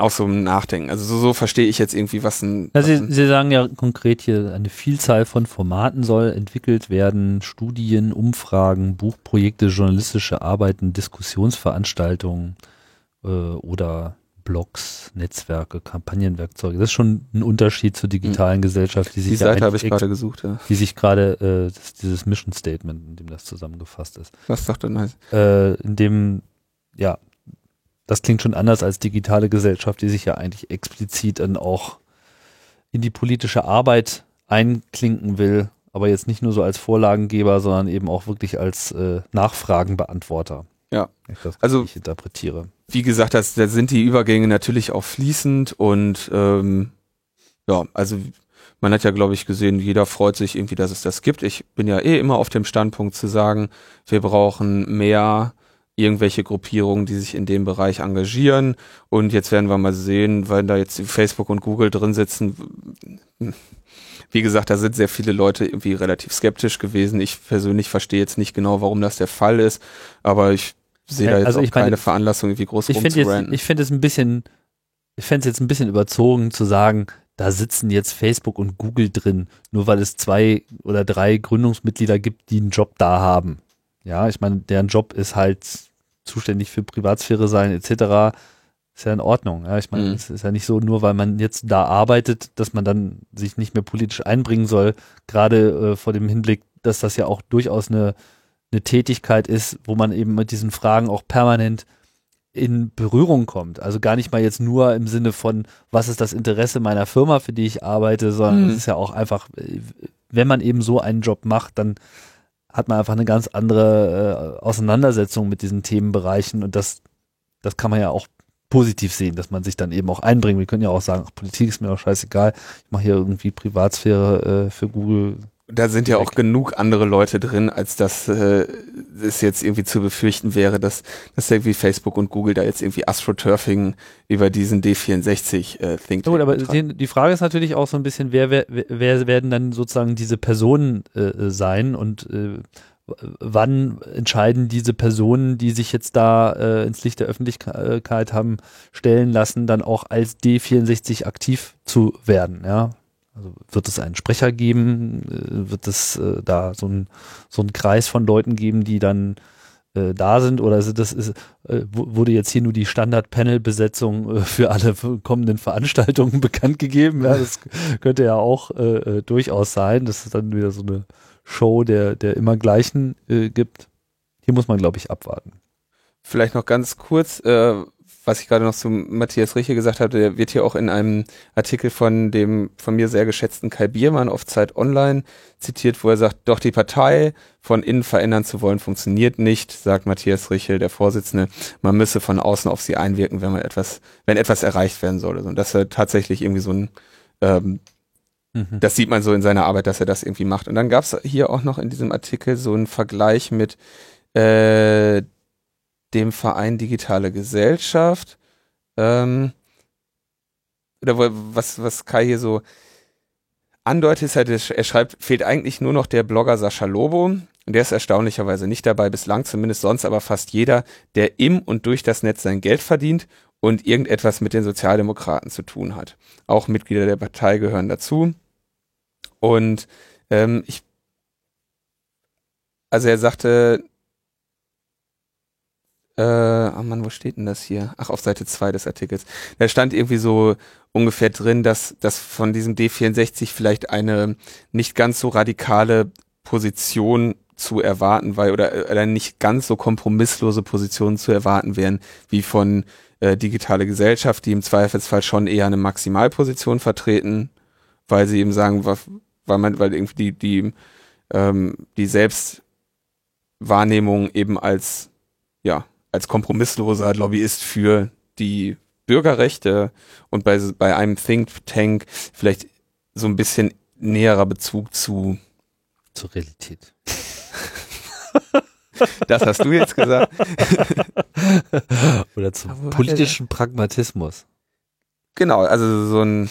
aus so einem Nachdenken. Also so, so verstehe ich jetzt irgendwie, was ein. Ja, Sie, Sie sagen ja konkret hier, eine Vielzahl von Formaten soll entwickelt werden, Studien, Umfragen, Buchprojekte, journalistische Arbeiten, Diskussionsveranstaltungen äh, oder Blogs, Netzwerke, Kampagnenwerkzeuge. Das ist schon ein Unterschied zur digitalen mhm. Gesellschaft, die sich die Seite habe ich gerade gesucht, ja. Die sich gerade, äh, dieses Mission Statement, in dem das zusammengefasst ist. Was sagt denn heißt? Äh, in dem, ja, das klingt schon anders als digitale Gesellschaft, die sich ja eigentlich explizit dann auch in die politische Arbeit einklinken will, aber jetzt nicht nur so als Vorlagengeber, sondern eben auch wirklich als äh, Nachfragenbeantworter. Ja. Ich das Also- richtig interpretiere. Wie gesagt, das, da sind die Übergänge natürlich auch fließend und ähm, ja, also man hat ja, glaube ich, gesehen, jeder freut sich irgendwie, dass es das gibt. Ich bin ja eh immer auf dem Standpunkt zu sagen, wir brauchen mehr irgendwelche Gruppierungen, die sich in dem Bereich engagieren. Und jetzt werden wir mal sehen, weil da jetzt Facebook und Google drin sitzen. Wie gesagt, da sind sehr viele Leute irgendwie relativ skeptisch gewesen. Ich persönlich verstehe jetzt nicht genau, warum das der Fall ist, aber ich sehe da Ja, jetzt also auch ich meine, keine Veranlassung, irgendwie groß Ich finde jetzt, ich finde es ein bisschen, ich fände es jetzt ein bisschen überzogen zu sagen, da sitzen jetzt Facebook und Google drin, nur weil es zwei oder drei Gründungsmitglieder gibt, die einen Job da haben. Ja, ich meine, deren Job ist halt zuständig für Privatsphäre sein, etc. Ist ja in Ordnung. Ja, ich meine, Mhm. es ist ja nicht so, nur weil man jetzt da arbeitet, dass man dann sich nicht mehr politisch einbringen soll, gerade äh, vor dem Hinblick, dass das ja auch durchaus eine, eine Tätigkeit ist, wo man eben mit diesen Fragen auch permanent in Berührung kommt. Also gar nicht mal jetzt nur im Sinne von, was ist das Interesse meiner Firma, für die ich arbeite, sondern Mhm. es ist ja auch einfach, wenn man eben so einen Job macht, dann hat man einfach eine ganz andere äh, Auseinandersetzung mit diesen Themenbereichen und das, das kann man ja auch positiv sehen, dass man sich dann eben auch einbringt. Wir können ja auch sagen, ach, Politik ist mir auch scheißegal, ich mache hier irgendwie Privatsphäre äh, für Google. Da sind ja auch genug andere Leute drin, als dass äh, es jetzt irgendwie zu befürchten wäre, dass, dass irgendwie Facebook und Google da jetzt irgendwie Astroturfing über diesen D64 äh, Think gut, aber die, die Frage ist natürlich auch so ein bisschen, wer, wer, wer werden dann sozusagen diese Personen äh, sein und äh, wann entscheiden diese Personen, die sich jetzt da äh, ins Licht der Öffentlichkeit haben stellen lassen, dann auch als D64 aktiv zu werden, ja? Also wird es einen Sprecher geben? Äh, Wird es äh, da so ein so einen Kreis von Leuten geben, die dann äh, da sind? Oder ist das ist, äh, wu- wurde jetzt hier nur die Standard-Panel-Besetzung äh, für alle [laughs] kommenden Veranstaltungen [laughs] bekannt gegeben? Ja, das könnte ja auch äh, durchaus sein, dass es dann wieder so eine Show der, der immer gleichen gibt. Hier muss man, glaube ich, abwarten. Vielleicht noch ganz kurz, äh, was ich gerade noch zu Matthias Riche gesagt hatte, der wird hier auch in einem Artikel von dem von mir sehr geschätzten Kai Biermann auf Zeit Online zitiert, wo er sagt, doch die Partei von innen verändern zu wollen, funktioniert nicht, sagt Matthias Richel, der Vorsitzende. Man müsse von außen auf sie einwirken, wenn man etwas, wenn etwas erreicht werden soll. Und das ist tatsächlich irgendwie so ein ähm, das sieht man so in seiner Arbeit, dass er das irgendwie macht. Und dann gab es hier auch noch in diesem Artikel so einen Vergleich mit äh, dem Verein Digitale Gesellschaft. Ähm, oder was, was Kai hier so andeutet, ist halt, er schreibt, fehlt eigentlich nur noch der Blogger Sascha Lobo. Der ist erstaunlicherweise nicht dabei, bislang zumindest sonst aber fast jeder, der im und durch das Netz sein Geld verdient und irgendetwas mit den Sozialdemokraten zu tun hat. Auch Mitglieder der Partei gehören dazu. Und ähm, ich, also er sagte, äh, oh Mann, wo steht denn das hier? Ach, auf Seite 2 des Artikels. Da stand irgendwie so ungefähr drin, dass, dass von diesem D64 vielleicht eine nicht ganz so radikale Position zu erwarten war oder, oder nicht ganz so kompromisslose Positionen zu erwarten wären, wie von äh, digitale Gesellschaft, die im Zweifelsfall schon eher eine Maximalposition vertreten, weil sie eben sagen, weil man, weil irgendwie die, die, ähm, die Selbstwahrnehmung eben als, ja, als kompromissloser Lobbyist für die Bürgerrechte und bei, bei einem Think Tank vielleicht so ein bisschen näherer Bezug zu, Zur Realität. [laughs] das hast du jetzt gesagt. [laughs] Oder zum Aber er politischen Pragmatismus. Genau, also so ein,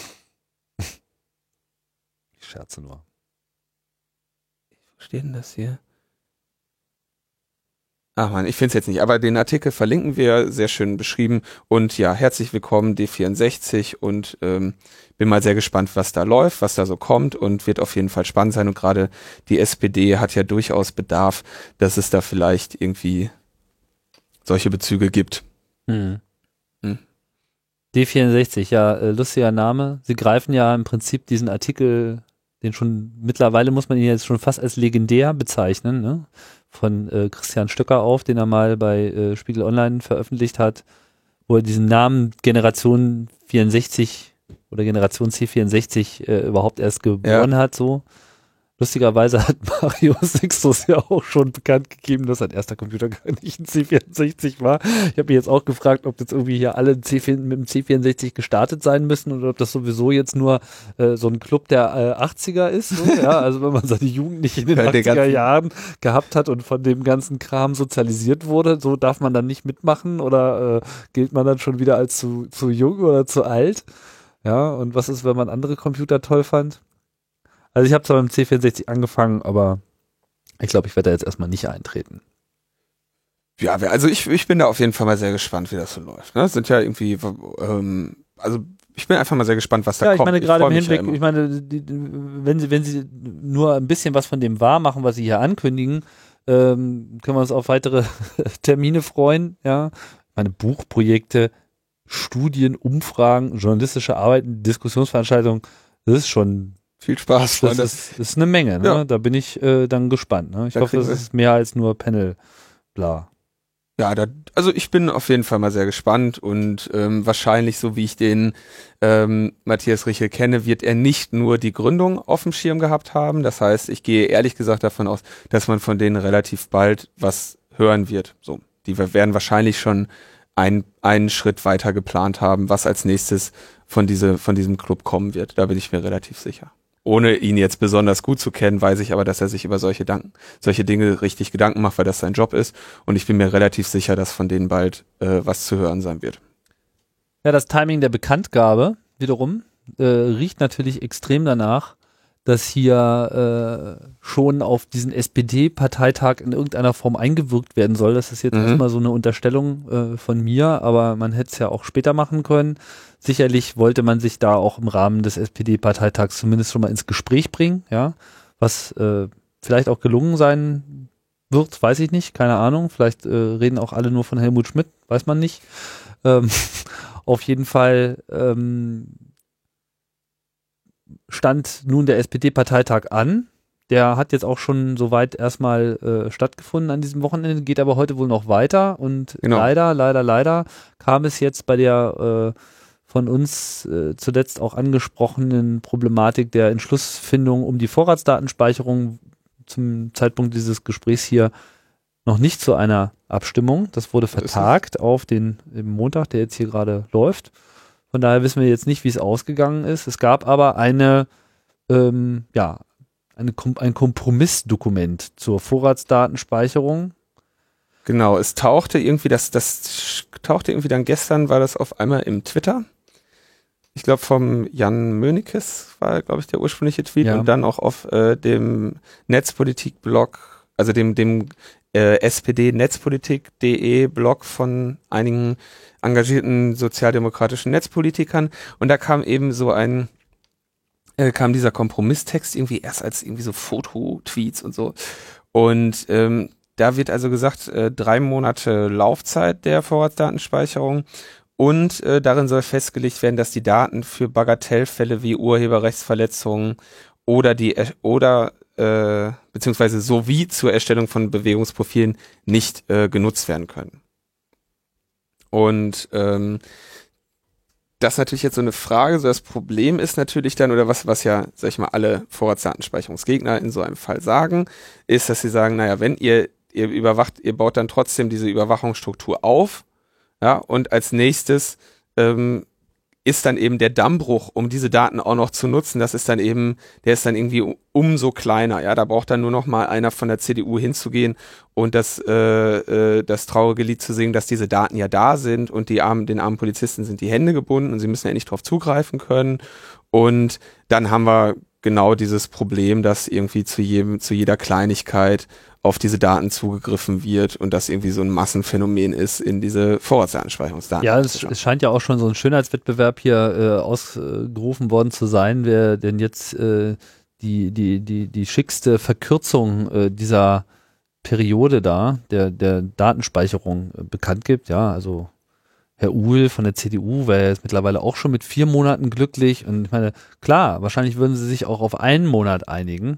Ich scherze nur. steht denn das hier? Ach man, ich finde es jetzt nicht, aber den Artikel verlinken wir, sehr schön beschrieben. Und ja, herzlich willkommen D64 und ähm, bin mal sehr gespannt, was da läuft, was da so kommt und wird auf jeden Fall spannend sein. Und gerade die SPD hat ja durchaus Bedarf, dass es da vielleicht irgendwie solche Bezüge gibt. Hm. Hm. D64, ja, äh, lustiger Name. Sie greifen ja im Prinzip diesen Artikel, den schon mittlerweile muss man ihn jetzt schon fast als legendär bezeichnen, ne? Von äh, Christian Stöcker auf, den er mal bei äh, Spiegel Online veröffentlicht hat, wo er diesen Namen Generation 64 oder Generation C64 äh, überhaupt erst geboren ja. hat, so. Lustigerweise hat [laughs] Mario Sixtus ja auch schon bekannt gegeben, dass sein erster Computer gar nicht ein C64 war. Ich habe mich jetzt auch gefragt, ob jetzt irgendwie hier alle C4, mit dem C64 gestartet sein müssen oder ob das sowieso jetzt nur äh, so ein Club der äh, 80er ist. So, ja, also wenn man seine Jugend nicht in den 80er Jahren gehabt hat und von dem ganzen Kram sozialisiert wurde, so darf man dann nicht mitmachen oder äh, gilt man dann schon wieder als zu, zu jung oder zu alt. Ja, und was ist, wenn man andere Computer toll fand? Also ich habe zwar beim C64 angefangen, aber ich glaube, ich werde da jetzt erstmal nicht eintreten. Ja, also ich, ich bin da auf jeden Fall mal sehr gespannt, wie das so läuft. Ne? Das sind ja irgendwie, ähm, also ich bin einfach mal sehr gespannt, was da ja, kommt. Ich meine gerade im Hinblick, ja ich meine, die, wenn sie, wenn sie nur ein bisschen was von dem wahr machen, was sie hier ankündigen, ähm, können wir uns auf weitere [laughs] Termine freuen. Ja, meine Buchprojekte, Studien, Umfragen, journalistische Arbeiten, Diskussionsveranstaltungen, das ist schon viel Spaß. Das ist, das ist eine Menge, ne? Ja. Da bin ich äh, dann gespannt. Ne? Ich da hoffe, das ist mehr als nur Panel, bla. Ja, da, also ich bin auf jeden Fall mal sehr gespannt und ähm, wahrscheinlich, so wie ich den ähm, Matthias Richel kenne, wird er nicht nur die Gründung auf dem Schirm gehabt haben. Das heißt, ich gehe ehrlich gesagt davon aus, dass man von denen relativ bald was hören wird. So, die werden wahrscheinlich schon ein, einen Schritt weiter geplant haben, was als nächstes von, diese, von diesem Club kommen wird. Da bin ich mir relativ sicher ohne ihn jetzt besonders gut zu kennen, weiß ich aber, dass er sich über solche, Dank solche Dinge richtig Gedanken macht, weil das sein Job ist. Und ich bin mir relativ sicher, dass von denen bald äh, was zu hören sein wird. Ja, das Timing der Bekanntgabe wiederum äh, riecht natürlich extrem danach, dass hier äh, schon auf diesen SPD-Parteitag in irgendeiner Form eingewirkt werden soll. Das ist jetzt mhm. erstmal so eine Unterstellung äh, von mir, aber man hätte es ja auch später machen können. Sicherlich wollte man sich da auch im Rahmen des SPD-Parteitags zumindest schon mal ins Gespräch bringen, ja, was äh, vielleicht auch gelungen sein wird, weiß ich nicht, keine Ahnung. Vielleicht äh, reden auch alle nur von Helmut Schmidt, weiß man nicht. Ähm, [laughs] auf jeden Fall ähm, stand nun der SPD-Parteitag an. Der hat jetzt auch schon soweit erstmal äh, stattgefunden an diesem Wochenende, geht aber heute wohl noch weiter und genau. leider, leider, leider kam es jetzt bei der äh, von uns äh, zuletzt auch angesprochenen Problematik der Entschlussfindung um die Vorratsdatenspeicherung zum Zeitpunkt dieses Gesprächs hier noch nicht zu einer Abstimmung. Das wurde vertagt auf den Montag, der jetzt hier gerade läuft. Von daher wissen wir jetzt nicht, wie es ausgegangen ist. Es gab aber eine, ähm, ja, eine, ein Kompromissdokument zur Vorratsdatenspeicherung. Genau, es tauchte irgendwie, das, das tauchte irgendwie dann gestern, war das auf einmal im Twitter. Ich glaube vom Jan Mönikes war, glaube ich, der ursprüngliche Tweet ja. und dann auch auf äh, dem Netzpolitik-Blog, also dem, dem äh, SPD-Netzpolitik.de Blog von einigen engagierten sozialdemokratischen Netzpolitikern. Und da kam eben so ein äh, kam dieser Kompromisstext irgendwie erst als irgendwie so Foto-Tweets und so. Und ähm, da wird also gesagt, äh, drei Monate Laufzeit der Vorratsdatenspeicherung und äh, darin soll festgelegt werden, dass die Daten für Bagatellfälle wie Urheberrechtsverletzungen oder die oder äh, beziehungsweise sowie zur Erstellung von Bewegungsprofilen nicht äh, genutzt werden können. Und ähm, das ist natürlich jetzt so eine Frage. So das Problem ist natürlich dann, oder was, was ja, sag ich mal, alle Vorratsdatenspeicherungsgegner in so einem Fall sagen, ist, dass sie sagen, naja, wenn ihr, ihr überwacht, ihr baut dann trotzdem diese Überwachungsstruktur auf, ja, und als nächstes ähm, ist dann eben der Dammbruch, um diese Daten auch noch zu nutzen, das ist dann eben, der ist dann irgendwie umso kleiner. Ja, da braucht dann nur noch mal einer von der CDU hinzugehen und das, äh, äh, das traurige Lied zu singen, dass diese Daten ja da sind und die armen, den armen Polizisten sind die Hände gebunden und sie müssen ja nicht darauf zugreifen können. Und dann haben wir genau dieses Problem, dass irgendwie zu jedem, zu jeder Kleinigkeit auf diese Daten zugegriffen wird und das irgendwie so ein Massenphänomen ist in diese Vorratsdatenspeicherungsdaten. Ja, es, es, scheint ja auch schon so ein Schönheitswettbewerb hier äh, ausgerufen worden zu sein, wer denn jetzt äh, die, die, die, die schickste Verkürzung äh, dieser Periode da, der, der Datenspeicherung äh, bekannt gibt. Ja, also Herr Uhl von der CDU wäre jetzt mittlerweile auch schon mit vier Monaten glücklich. Und ich meine, klar, wahrscheinlich würden sie sich auch auf einen Monat einigen.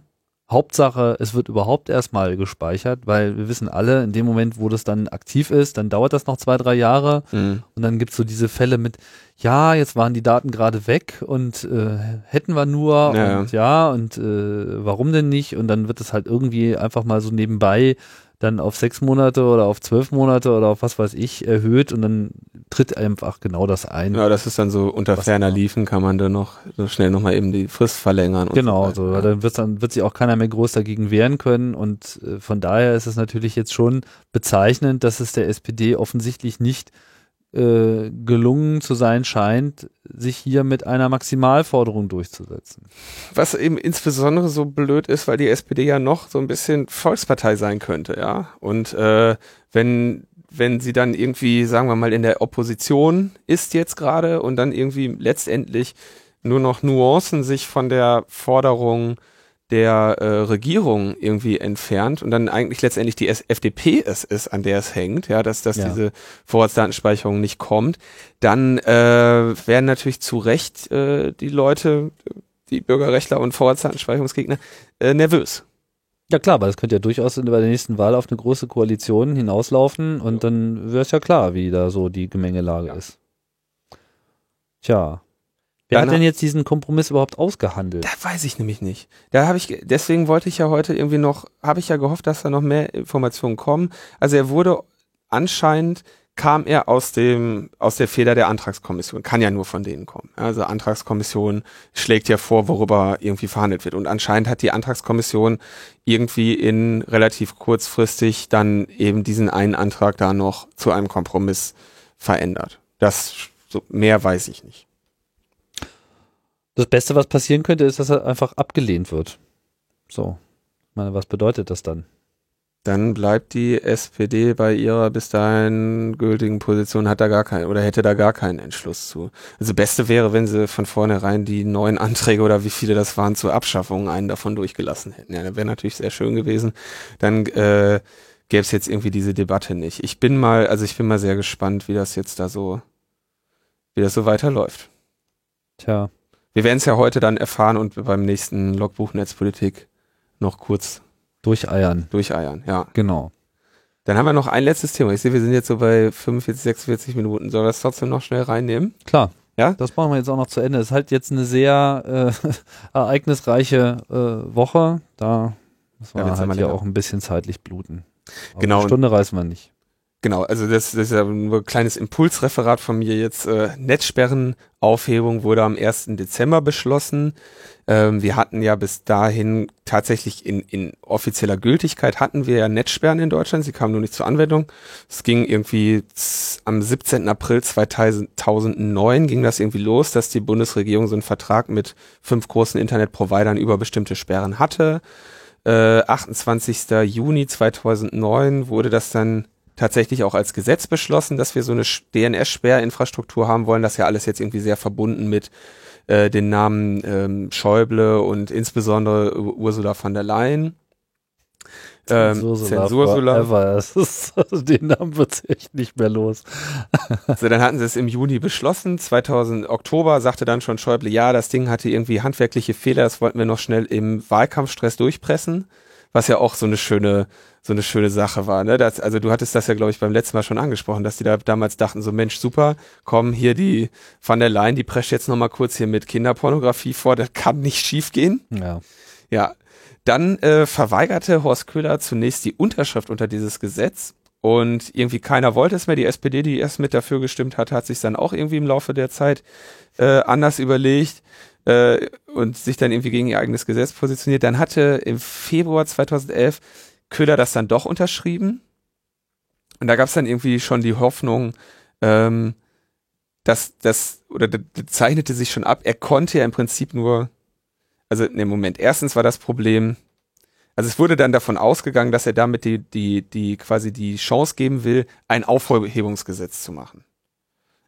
Hauptsache, es wird überhaupt erstmal gespeichert, weil wir wissen alle, in dem Moment, wo das dann aktiv ist, dann dauert das noch zwei, drei Jahre Mhm. und dann gibt's so diese Fälle mit, ja, jetzt waren die Daten gerade weg und äh, hätten wir nur Ja, und ja und äh, warum denn nicht und dann wird es halt irgendwie einfach mal so nebenbei dann auf sechs Monate oder auf zwölf Monate oder auf was weiß ich erhöht und dann tritt einfach genau das ein. Ja, das ist dann so unter ferner genau. Liefen kann man dann noch so schnell nochmal eben die Frist verlängern. Genau, weiter. so, weil dann, wird's dann wird sich auch keiner mehr groß dagegen wehren können und äh, von daher ist es natürlich jetzt schon bezeichnend, dass es der SPD offensichtlich nicht äh, gelungen zu sein scheint, sich hier mit einer Maximalforderung durchzusetzen. Was eben insbesondere so blöd ist, weil die SPD ja noch so ein bisschen Volkspartei sein könnte, ja. Und äh, wenn wenn sie dann irgendwie, sagen wir mal, in der Opposition ist jetzt gerade und dann irgendwie letztendlich nur noch Nuancen sich von der Forderung der äh, Regierung irgendwie entfernt und dann eigentlich letztendlich die FDP es ist, an der es hängt, ja, dass, dass Ja. diese Vorratsdatenspeicherung nicht kommt, dann äh, werden natürlich zu Recht äh, die Leute, die Bürgerrechtler und Vorratsdatenspeicherungsgegner, äh, nervös. Ja klar, aber das könnte ja durchaus bei der nächsten Wahl auf eine große Koalition hinauslaufen und dann wäre es ja klar, wie da so die Gemengelage Ja. ist. Tja. Wer hat denn jetzt diesen Kompromiss überhaupt ausgehandelt? Da weiß ich nämlich nicht. Da habe ich, ge- deswegen wollte ich ja heute irgendwie noch, habe ich ja gehofft, dass da noch mehr Informationen kommen. Also er wurde anscheinend kam er aus dem aus der Feder der Antragskommission, kann ja nur von denen kommen. Also Antragskommission schlägt ja vor, worüber irgendwie verhandelt wird und anscheinend hat die Antragskommission irgendwie in relativ kurzfristig dann eben diesen einen Antrag da noch zu einem Kompromiss verändert. Das so mehr weiß ich nicht. Das Beste, was passieren könnte, ist, dass er einfach abgelehnt wird. So. Ich meine, was bedeutet das dann? Dann bleibt die SPD bei ihrer bis dahin gültigen Position, hat da gar keinen oder hätte da gar keinen Entschluss zu. Also Beste wäre, wenn sie von vornherein die neuen Anträge oder wie viele das waren zur Abschaffung einen davon durchgelassen hätten. Ja, das wäre natürlich sehr schön gewesen. Dann äh, gäbe es jetzt irgendwie diese Debatte nicht. Ich bin mal, also ich bin mal sehr gespannt, wie das jetzt da so, wie das so weiterläuft. Tja. Wir werden es ja heute dann erfahren und beim nächsten Logbuch Netzpolitik noch kurz Durcheiern. durcheiern. Ja. Genau. Dann haben wir noch ein letztes Thema. Ich sehe, wir sind jetzt so bei 45, 46 Minuten. Sollen wir es trotzdem noch schnell reinnehmen? Klar. Ja? Das brauchen wir jetzt auch noch zu Ende. Es ist halt jetzt eine sehr äh, [laughs] ereignisreiche äh, Woche. Da müssen Ja, wir wird's halt länger. auch ein bisschen zeitlich bluten. Aber Genau. Eine Stunde reißen wir nicht. Genau, also das, das ist ja nur ein kleines Impulsreferat von mir jetzt. Äh, Netzsperrenaufhebung wurde am 1. Dezember beschlossen. Ähm, wir hatten ja bis dahin tatsächlich in, in offizieller Gültigkeit hatten wir ja Netzsperren in Deutschland. Sie kamen nur nicht zur Anwendung. Es ging irgendwie am 17. April 2009 ging das irgendwie los, dass die Bundesregierung so einen Vertrag mit fünf großen Internetprovidern über bestimmte Sperren hatte. Äh, 28. Juni 2009 wurde das dann tatsächlich auch als Gesetz beschlossen, dass wir so eine DNS-Sperrinfrastruktur haben wollen. Das ist ja alles jetzt irgendwie sehr verbunden mit äh, den Namen ähm, Schäuble und insbesondere Ur- Ursula von der Leyen. Ähm, Zensursula Zensursula. [laughs] ist, also den Namen wird's echt nicht mehr los. [laughs] Also dann hatten sie es im Juni beschlossen. 2000 Oktober sagte dann schon Schäuble, ja, das Ding hatte irgendwie handwerkliche Fehler, das wollten wir noch schnell im Wahlkampfstress durchpressen, was ja auch so eine schöne so eine schöne Sache war. Ne? Das, also du hattest das ja, glaube ich, beim letzten Mal schon angesprochen, dass die da damals dachten, so Mensch, super, komm, hier die Van der Leyen, die prescht jetzt noch mal kurz hier mit Kinderpornografie vor, das kann nicht schief gehen. Ja. Ja, dann äh, verweigerte Horst Köhler zunächst die Unterschrift unter dieses Gesetz und irgendwie keiner wollte es mehr. Die SPD, die erst mit dafür gestimmt hat, hat sich dann auch irgendwie im Laufe der Zeit äh, anders überlegt äh, und sich dann irgendwie gegen ihr eigenes Gesetz positioniert. Dann hatte im Februar 2011 Köhler das dann doch unterschrieben und da gab es dann irgendwie schon die Hoffnung, ähm, dass das oder das zeichnete sich schon ab. Er konnte ja im Prinzip nur also ne Moment, erstens war das Problem, also es wurde dann davon ausgegangen, dass er damit die, die, die quasi die Chance geben will, ein Aufhebungsgesetz zu machen.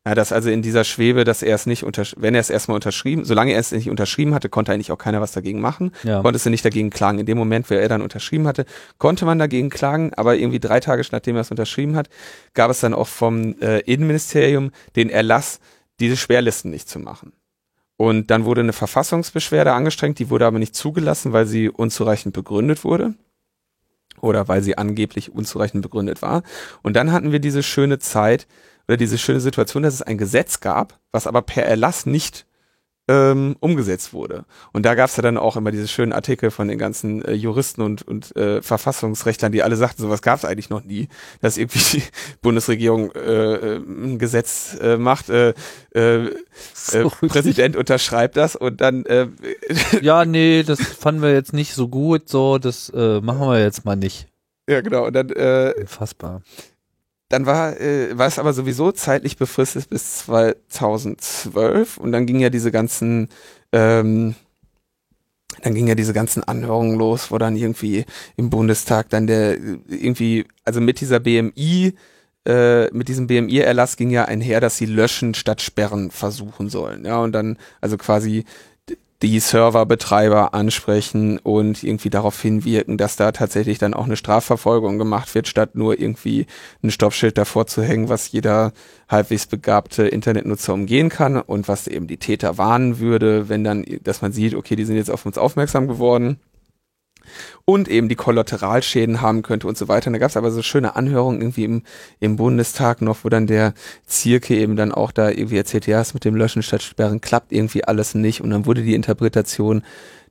Ja, dass also in dieser Schwebe, dass er es nicht unter, wenn er es erstmal unterschrieben, solange er es nicht unterschrieben hatte, konnte eigentlich auch keiner was dagegen machen, Ja. konntest du nicht dagegen klagen. In dem Moment, wer er dann unterschrieben hatte, konnte man dagegen klagen, aber irgendwie drei Tage nachdem er es unterschrieben hat, gab es dann auch vom äh, Innenministerium den Erlass, diese Sperrlisten nicht zu machen. Und dann wurde eine Verfassungsbeschwerde angestrengt, die wurde aber nicht zugelassen, weil sie unzureichend begründet wurde. Oder weil sie angeblich unzureichend begründet war. Und dann hatten wir diese schöne Zeit oder diese schöne Situation, dass es ein Gesetz gab, was aber per Erlass nicht ähm, umgesetzt wurde. Und da gab es ja dann auch immer diese schönen Artikel von den ganzen äh, Juristen und, und äh, Verfassungsrechtlern, die alle sagten, sowas gab es eigentlich noch nie, dass irgendwie die [laughs] Bundesregierung äh, äh ein Gesetz äh, macht, äh, äh, so äh, Präsident unterschreibt das und dann äh, [laughs] Ja, nee, das fanden wir jetzt nicht so gut, so, das äh, machen wir jetzt mal nicht. Ja, genau. Und dann äh, Unfassbar. Dann war, äh, war es aber sowieso zeitlich befristet bis 2012 und dann ging ja diese ganzen, ähm, dann ging ja diese ganzen Anhörungen los, wo dann irgendwie im Bundestag dann der irgendwie, also mit dieser BMI, äh, mit diesem BMI-Erlass ging ja einher, dass sie löschen statt sperren versuchen sollen. Ja, und dann, also quasi die Serverbetreiber ansprechen und irgendwie darauf hinwirken, dass da tatsächlich dann auch eine Strafverfolgung gemacht wird, statt nur irgendwie ein Stoppschild davor zu hängen, was jeder halbwegs begabte Internetnutzer umgehen kann und was eben die Täter warnen würde, wenn dann, dass man sieht, okay, die sind jetzt auf uns aufmerksam geworden und eben die Kollateralschäden haben könnte und so weiter. Und da gab es aber so schöne Anhörungen irgendwie im, im Bundestag noch, wo dann der Zirke eben dann auch da irgendwie erzählt, ja, es mit dem Löschen statt Sperren klappt irgendwie alles nicht. Und dann wurde die Interpretation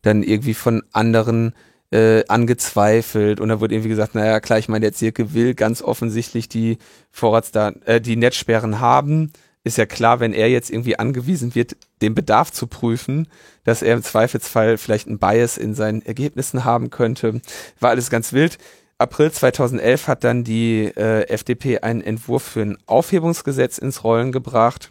dann irgendwie von anderen äh, angezweifelt und da wurde irgendwie gesagt, naja, klar, ich meine, der Zirke will ganz offensichtlich die Vorratsdaten, äh, die Netzsperren haben, ist ja klar, wenn er jetzt irgendwie angewiesen wird, den Bedarf zu prüfen, dass er im Zweifelsfall vielleicht ein Bias in seinen Ergebnissen haben könnte. War alles ganz wild. April 2011 hat dann die äh, FDP einen Entwurf für ein Aufhebungsgesetz ins Rollen gebracht.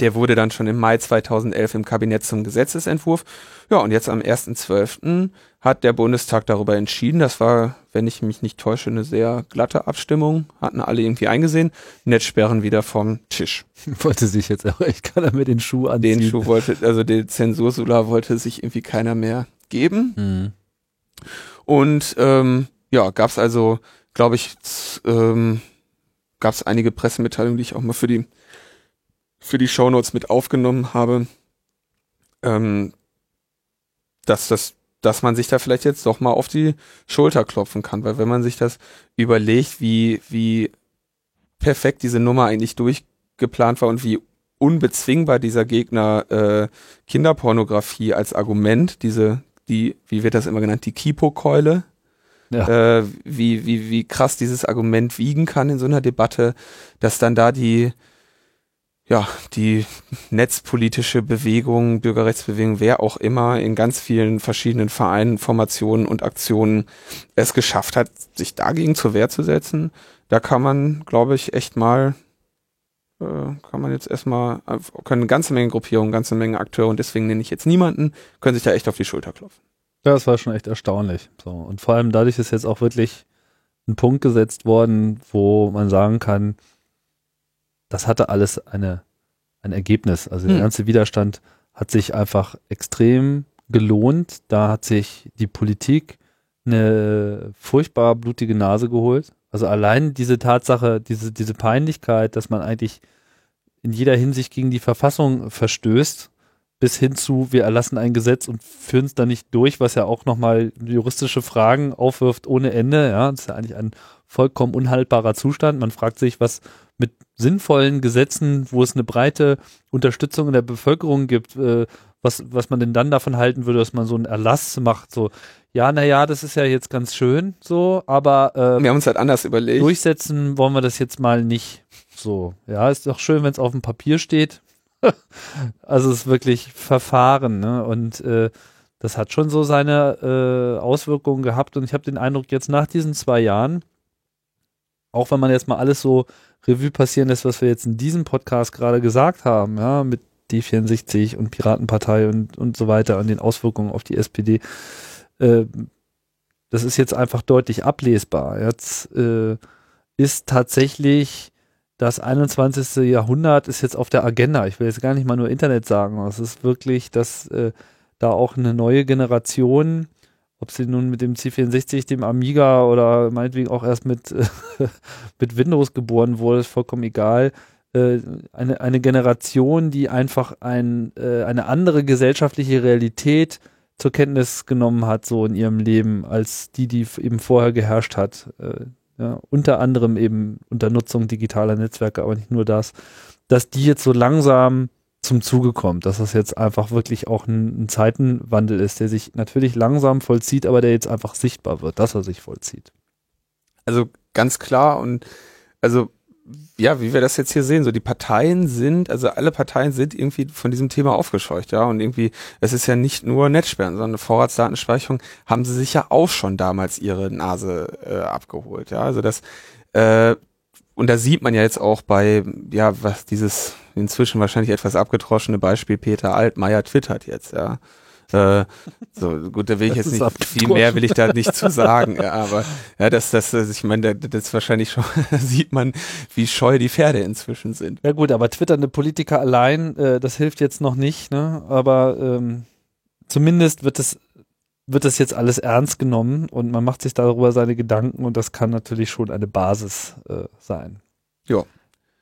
Der wurde dann schon im Mai 2011 im Kabinett zum Gesetzesentwurf. Ja, und jetzt am 1.12. hat der Bundestag darüber entschieden. Das war, wenn ich mich nicht täusche, eine sehr glatte Abstimmung. Hatten alle irgendwie eingesehen. Netzsperren wieder vom Tisch. [laughs] Wollte sich jetzt auch echt keiner mit den Schuh anziehen. Den Schuh wollte, also den Zensursula wollte sich irgendwie keiner mehr geben. Mhm. Und ähm, ja, gab es also, glaube ich, ähm, gab es einige Pressemitteilungen, die ich auch mal für die für die Shownotes mit aufgenommen habe, ähm, dass das, dass man sich da vielleicht jetzt doch mal auf die Schulter klopfen kann, weil wenn man sich das überlegt, wie, wie perfekt diese Nummer eigentlich durchgeplant war und wie unbezwingbar dieser Gegner äh, Kinderpornografie als Argument, diese, die, wie wird das immer genannt, die Kipo-Keule, ja. äh, wie, wie, wie krass dieses Argument wiegen kann in so einer Debatte, dass dann da die ja, die netzpolitische Bewegung, Bürgerrechtsbewegung, wer auch immer in ganz vielen verschiedenen Vereinen, Formationen und Aktionen es geschafft hat, sich dagegen zur Wehr zu setzen, da kann man, glaube ich, echt mal, äh, kann man jetzt erstmal, können eine ganze Menge Gruppierungen, ganze Menge Akteure und deswegen nenne ich jetzt niemanden, können sich da echt auf die Schulter klopfen. Ja, das war schon echt erstaunlich. So. Und vor allem dadurch ist jetzt auch wirklich ein Punkt gesetzt worden, wo man sagen kann, das hatte alles eine, ein Ergebnis. Also der hm. ganze Widerstand hat sich einfach extrem gelohnt. Da hat sich die Politik eine furchtbar blutige Nase geholt. Also allein diese Tatsache, diese, diese Peinlichkeit, dass man eigentlich in jeder Hinsicht gegen die Verfassung verstößt, bis hin zu, wir erlassen ein Gesetz und führen es dann nicht durch, was ja auch nochmal juristische Fragen aufwirft ohne Ende. Ja, das ist ja eigentlich ein vollkommen unhaltbarer Zustand. Man fragt sich, was mit sinnvollen Gesetzen, wo es eine breite Unterstützung in der Bevölkerung gibt, äh, was, was man denn dann davon halten würde, dass man so einen Erlass macht, so, ja, naja, das ist ja jetzt ganz schön, so, aber äh, wir haben uns halt anders überlegt. Durchsetzen wollen wir das jetzt mal nicht. So, ja, ist doch schön, wenn es auf dem Papier steht. [laughs] also es ist wirklich Verfahren, ne? Und äh, das hat schon so seine äh, Auswirkungen gehabt und ich habe den Eindruck, jetzt nach diesen zwei Jahren, auch wenn man jetzt mal alles so Revue passieren lässt, was wir jetzt in diesem Podcast gerade gesagt haben, ja, mit D64 und Piratenpartei und, und so weiter und den Auswirkungen auf die SPD, äh, das ist jetzt einfach deutlich ablesbar. Jetzt äh, ist tatsächlich das 21. Jahrhundert ist jetzt auf der Agenda. Ich will jetzt gar nicht mal nur Internet sagen, es ist wirklich, dass äh, da auch eine neue Generation ob sie nun mit dem C64, dem Amiga oder meinetwegen auch erst mit, [laughs] mit Windows geboren wurde, ist vollkommen egal. äh, eine, eine Generation, die einfach ein, äh, eine andere gesellschaftliche Realität zur Kenntnis genommen hat, so in ihrem Leben, als die, die eben vorher geherrscht hat. Äh, ja, unter anderem eben unter Nutzung digitaler Netzwerke, aber nicht nur das, dass die jetzt so langsam zum Zuge kommt, dass das jetzt einfach wirklich auch ein, ein Zeitenwandel ist, der sich natürlich langsam vollzieht, aber der jetzt einfach sichtbar wird, dass er sich vollzieht. Also ganz klar und also ja, wie wir das jetzt hier sehen, so die Parteien sind, also alle Parteien sind irgendwie von diesem Thema aufgescheucht, ja, und irgendwie, es ist ja nicht nur Netzsperren, sondern Vorratsdatenspeicherung haben sie sich ja auch schon damals ihre Nase äh, abgeholt, ja, also das, äh, und da sieht man ja jetzt auch bei, ja, was dieses inzwischen wahrscheinlich etwas abgetroschene Beispiel Peter Altmaier twittert jetzt, ja. Äh, so, gut, da will ich das jetzt nicht, viel mehr will ich da nicht zu sagen, ja, aber ja, das, das, ich meine, das, das wahrscheinlich schon, [laughs] sieht man, wie scheu die Pferde inzwischen sind. Ja gut, aber twitternde Politiker allein, äh, das hilft jetzt noch nicht, ne? Aber ähm, zumindest wird es wird das jetzt alles ernst genommen und man macht sich darüber seine Gedanken und das kann natürlich schon eine Basis äh, sein. Ja.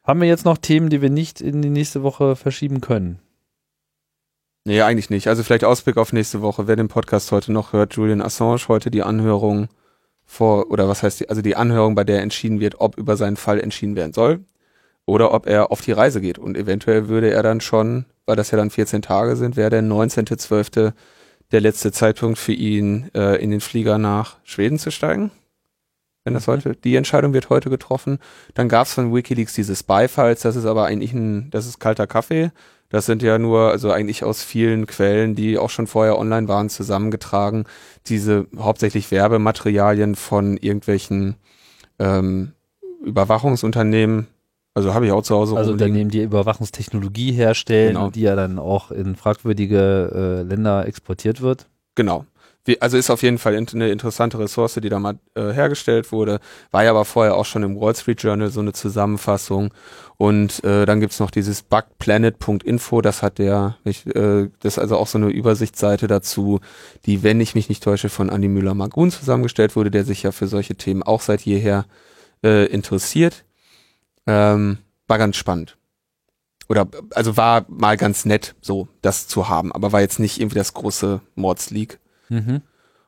Haben wir jetzt noch Themen, die wir nicht in die nächste Woche verschieben können? Nee, eigentlich nicht. Also vielleicht Ausblick auf nächste Woche. Wer den Podcast heute noch hört, Julian Assange, heute die Anhörung vor, oder was heißt die, also die Anhörung, bei der entschieden wird, ob über seinen Fall entschieden werden soll oder ob er auf die Reise geht. Und eventuell würde er dann schon, weil das ja dann 14 Tage sind, wäre der 19.12. der letzte Zeitpunkt für ihn, äh, in den Flieger nach Schweden zu steigen. Wenn das mhm. heute, die Entscheidung wird heute getroffen. Dann gab es von Wikileaks dieses Beifalls, das ist aber eigentlich ein, das ist kalter Kaffee. Das sind ja nur, also eigentlich aus vielen Quellen, die auch schon vorher online waren, zusammengetragen. Diese hauptsächlich Werbematerialien von irgendwelchen ähm, Überwachungsunternehmen. Also habe ich auch zu Hause. Also Unternehmen, die Überwachungstechnologie herstellen, genau. die ja dann auch in fragwürdige äh, Länder exportiert wird. Genau. Wie, also ist auf jeden Fall eine interessante Ressource, die da mal äh, hergestellt wurde. War ja aber vorher auch schon im Wall Street Journal so eine Zusammenfassung. Und äh, dann gibt's noch dieses bugplanet.info, das hat der, ich, äh, das ist also auch so eine Übersichtsseite dazu, die, wenn ich mich nicht täusche, von Andy Müller-Magun zusammengestellt wurde, der sich ja für solche Themen auch seit jeher äh, interessiert. Ähm, war ganz spannend. Oder also war mal ganz nett, so das zu haben, aber war jetzt nicht irgendwie das große Mordsleak. Mhm.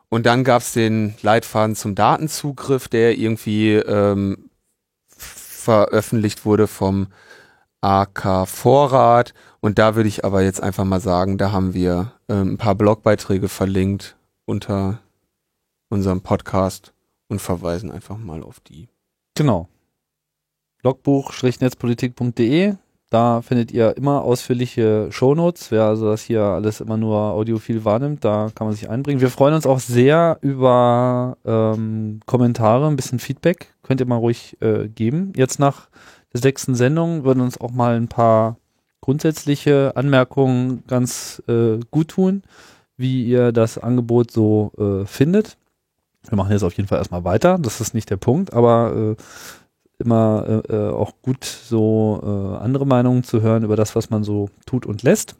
Und dann gab es den Leitfaden zum Datenzugriff, der irgendwie ähm, veröffentlicht wurde vom AK Vorrat. Und da würde ich aber jetzt einfach mal sagen, da haben wir ähm, ein paar Blogbeiträge verlinkt unter unserem Podcast und verweisen einfach mal auf die. Genau. Logbuch-netzpolitik.de da findet ihr immer ausführliche Shownotes. Wer also das hier alles immer nur audiophil wahrnimmt, da kann man sich einbringen. Wir freuen uns auch sehr über ähm, Kommentare, ein bisschen Feedback. Könnt ihr mal ruhig äh, geben. Jetzt nach der sechsten Sendung würden uns auch mal ein paar grundsätzliche Anmerkungen ganz äh, gut tun, wie ihr das Angebot so äh, findet. Wir machen jetzt auf jeden Fall erstmal weiter. Das ist nicht der Punkt, aber äh, immer äh, äh, auch gut, so äh, andere Meinungen zu hören über das, was man so tut und lässt.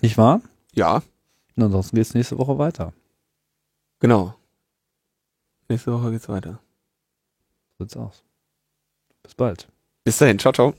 Nicht wahr? Ja. Und ansonsten geht's nächste Woche weiter. Genau. Nächste Woche geht's weiter. So sieht's aus. Bis bald. Bis dahin. Ciao, ciao.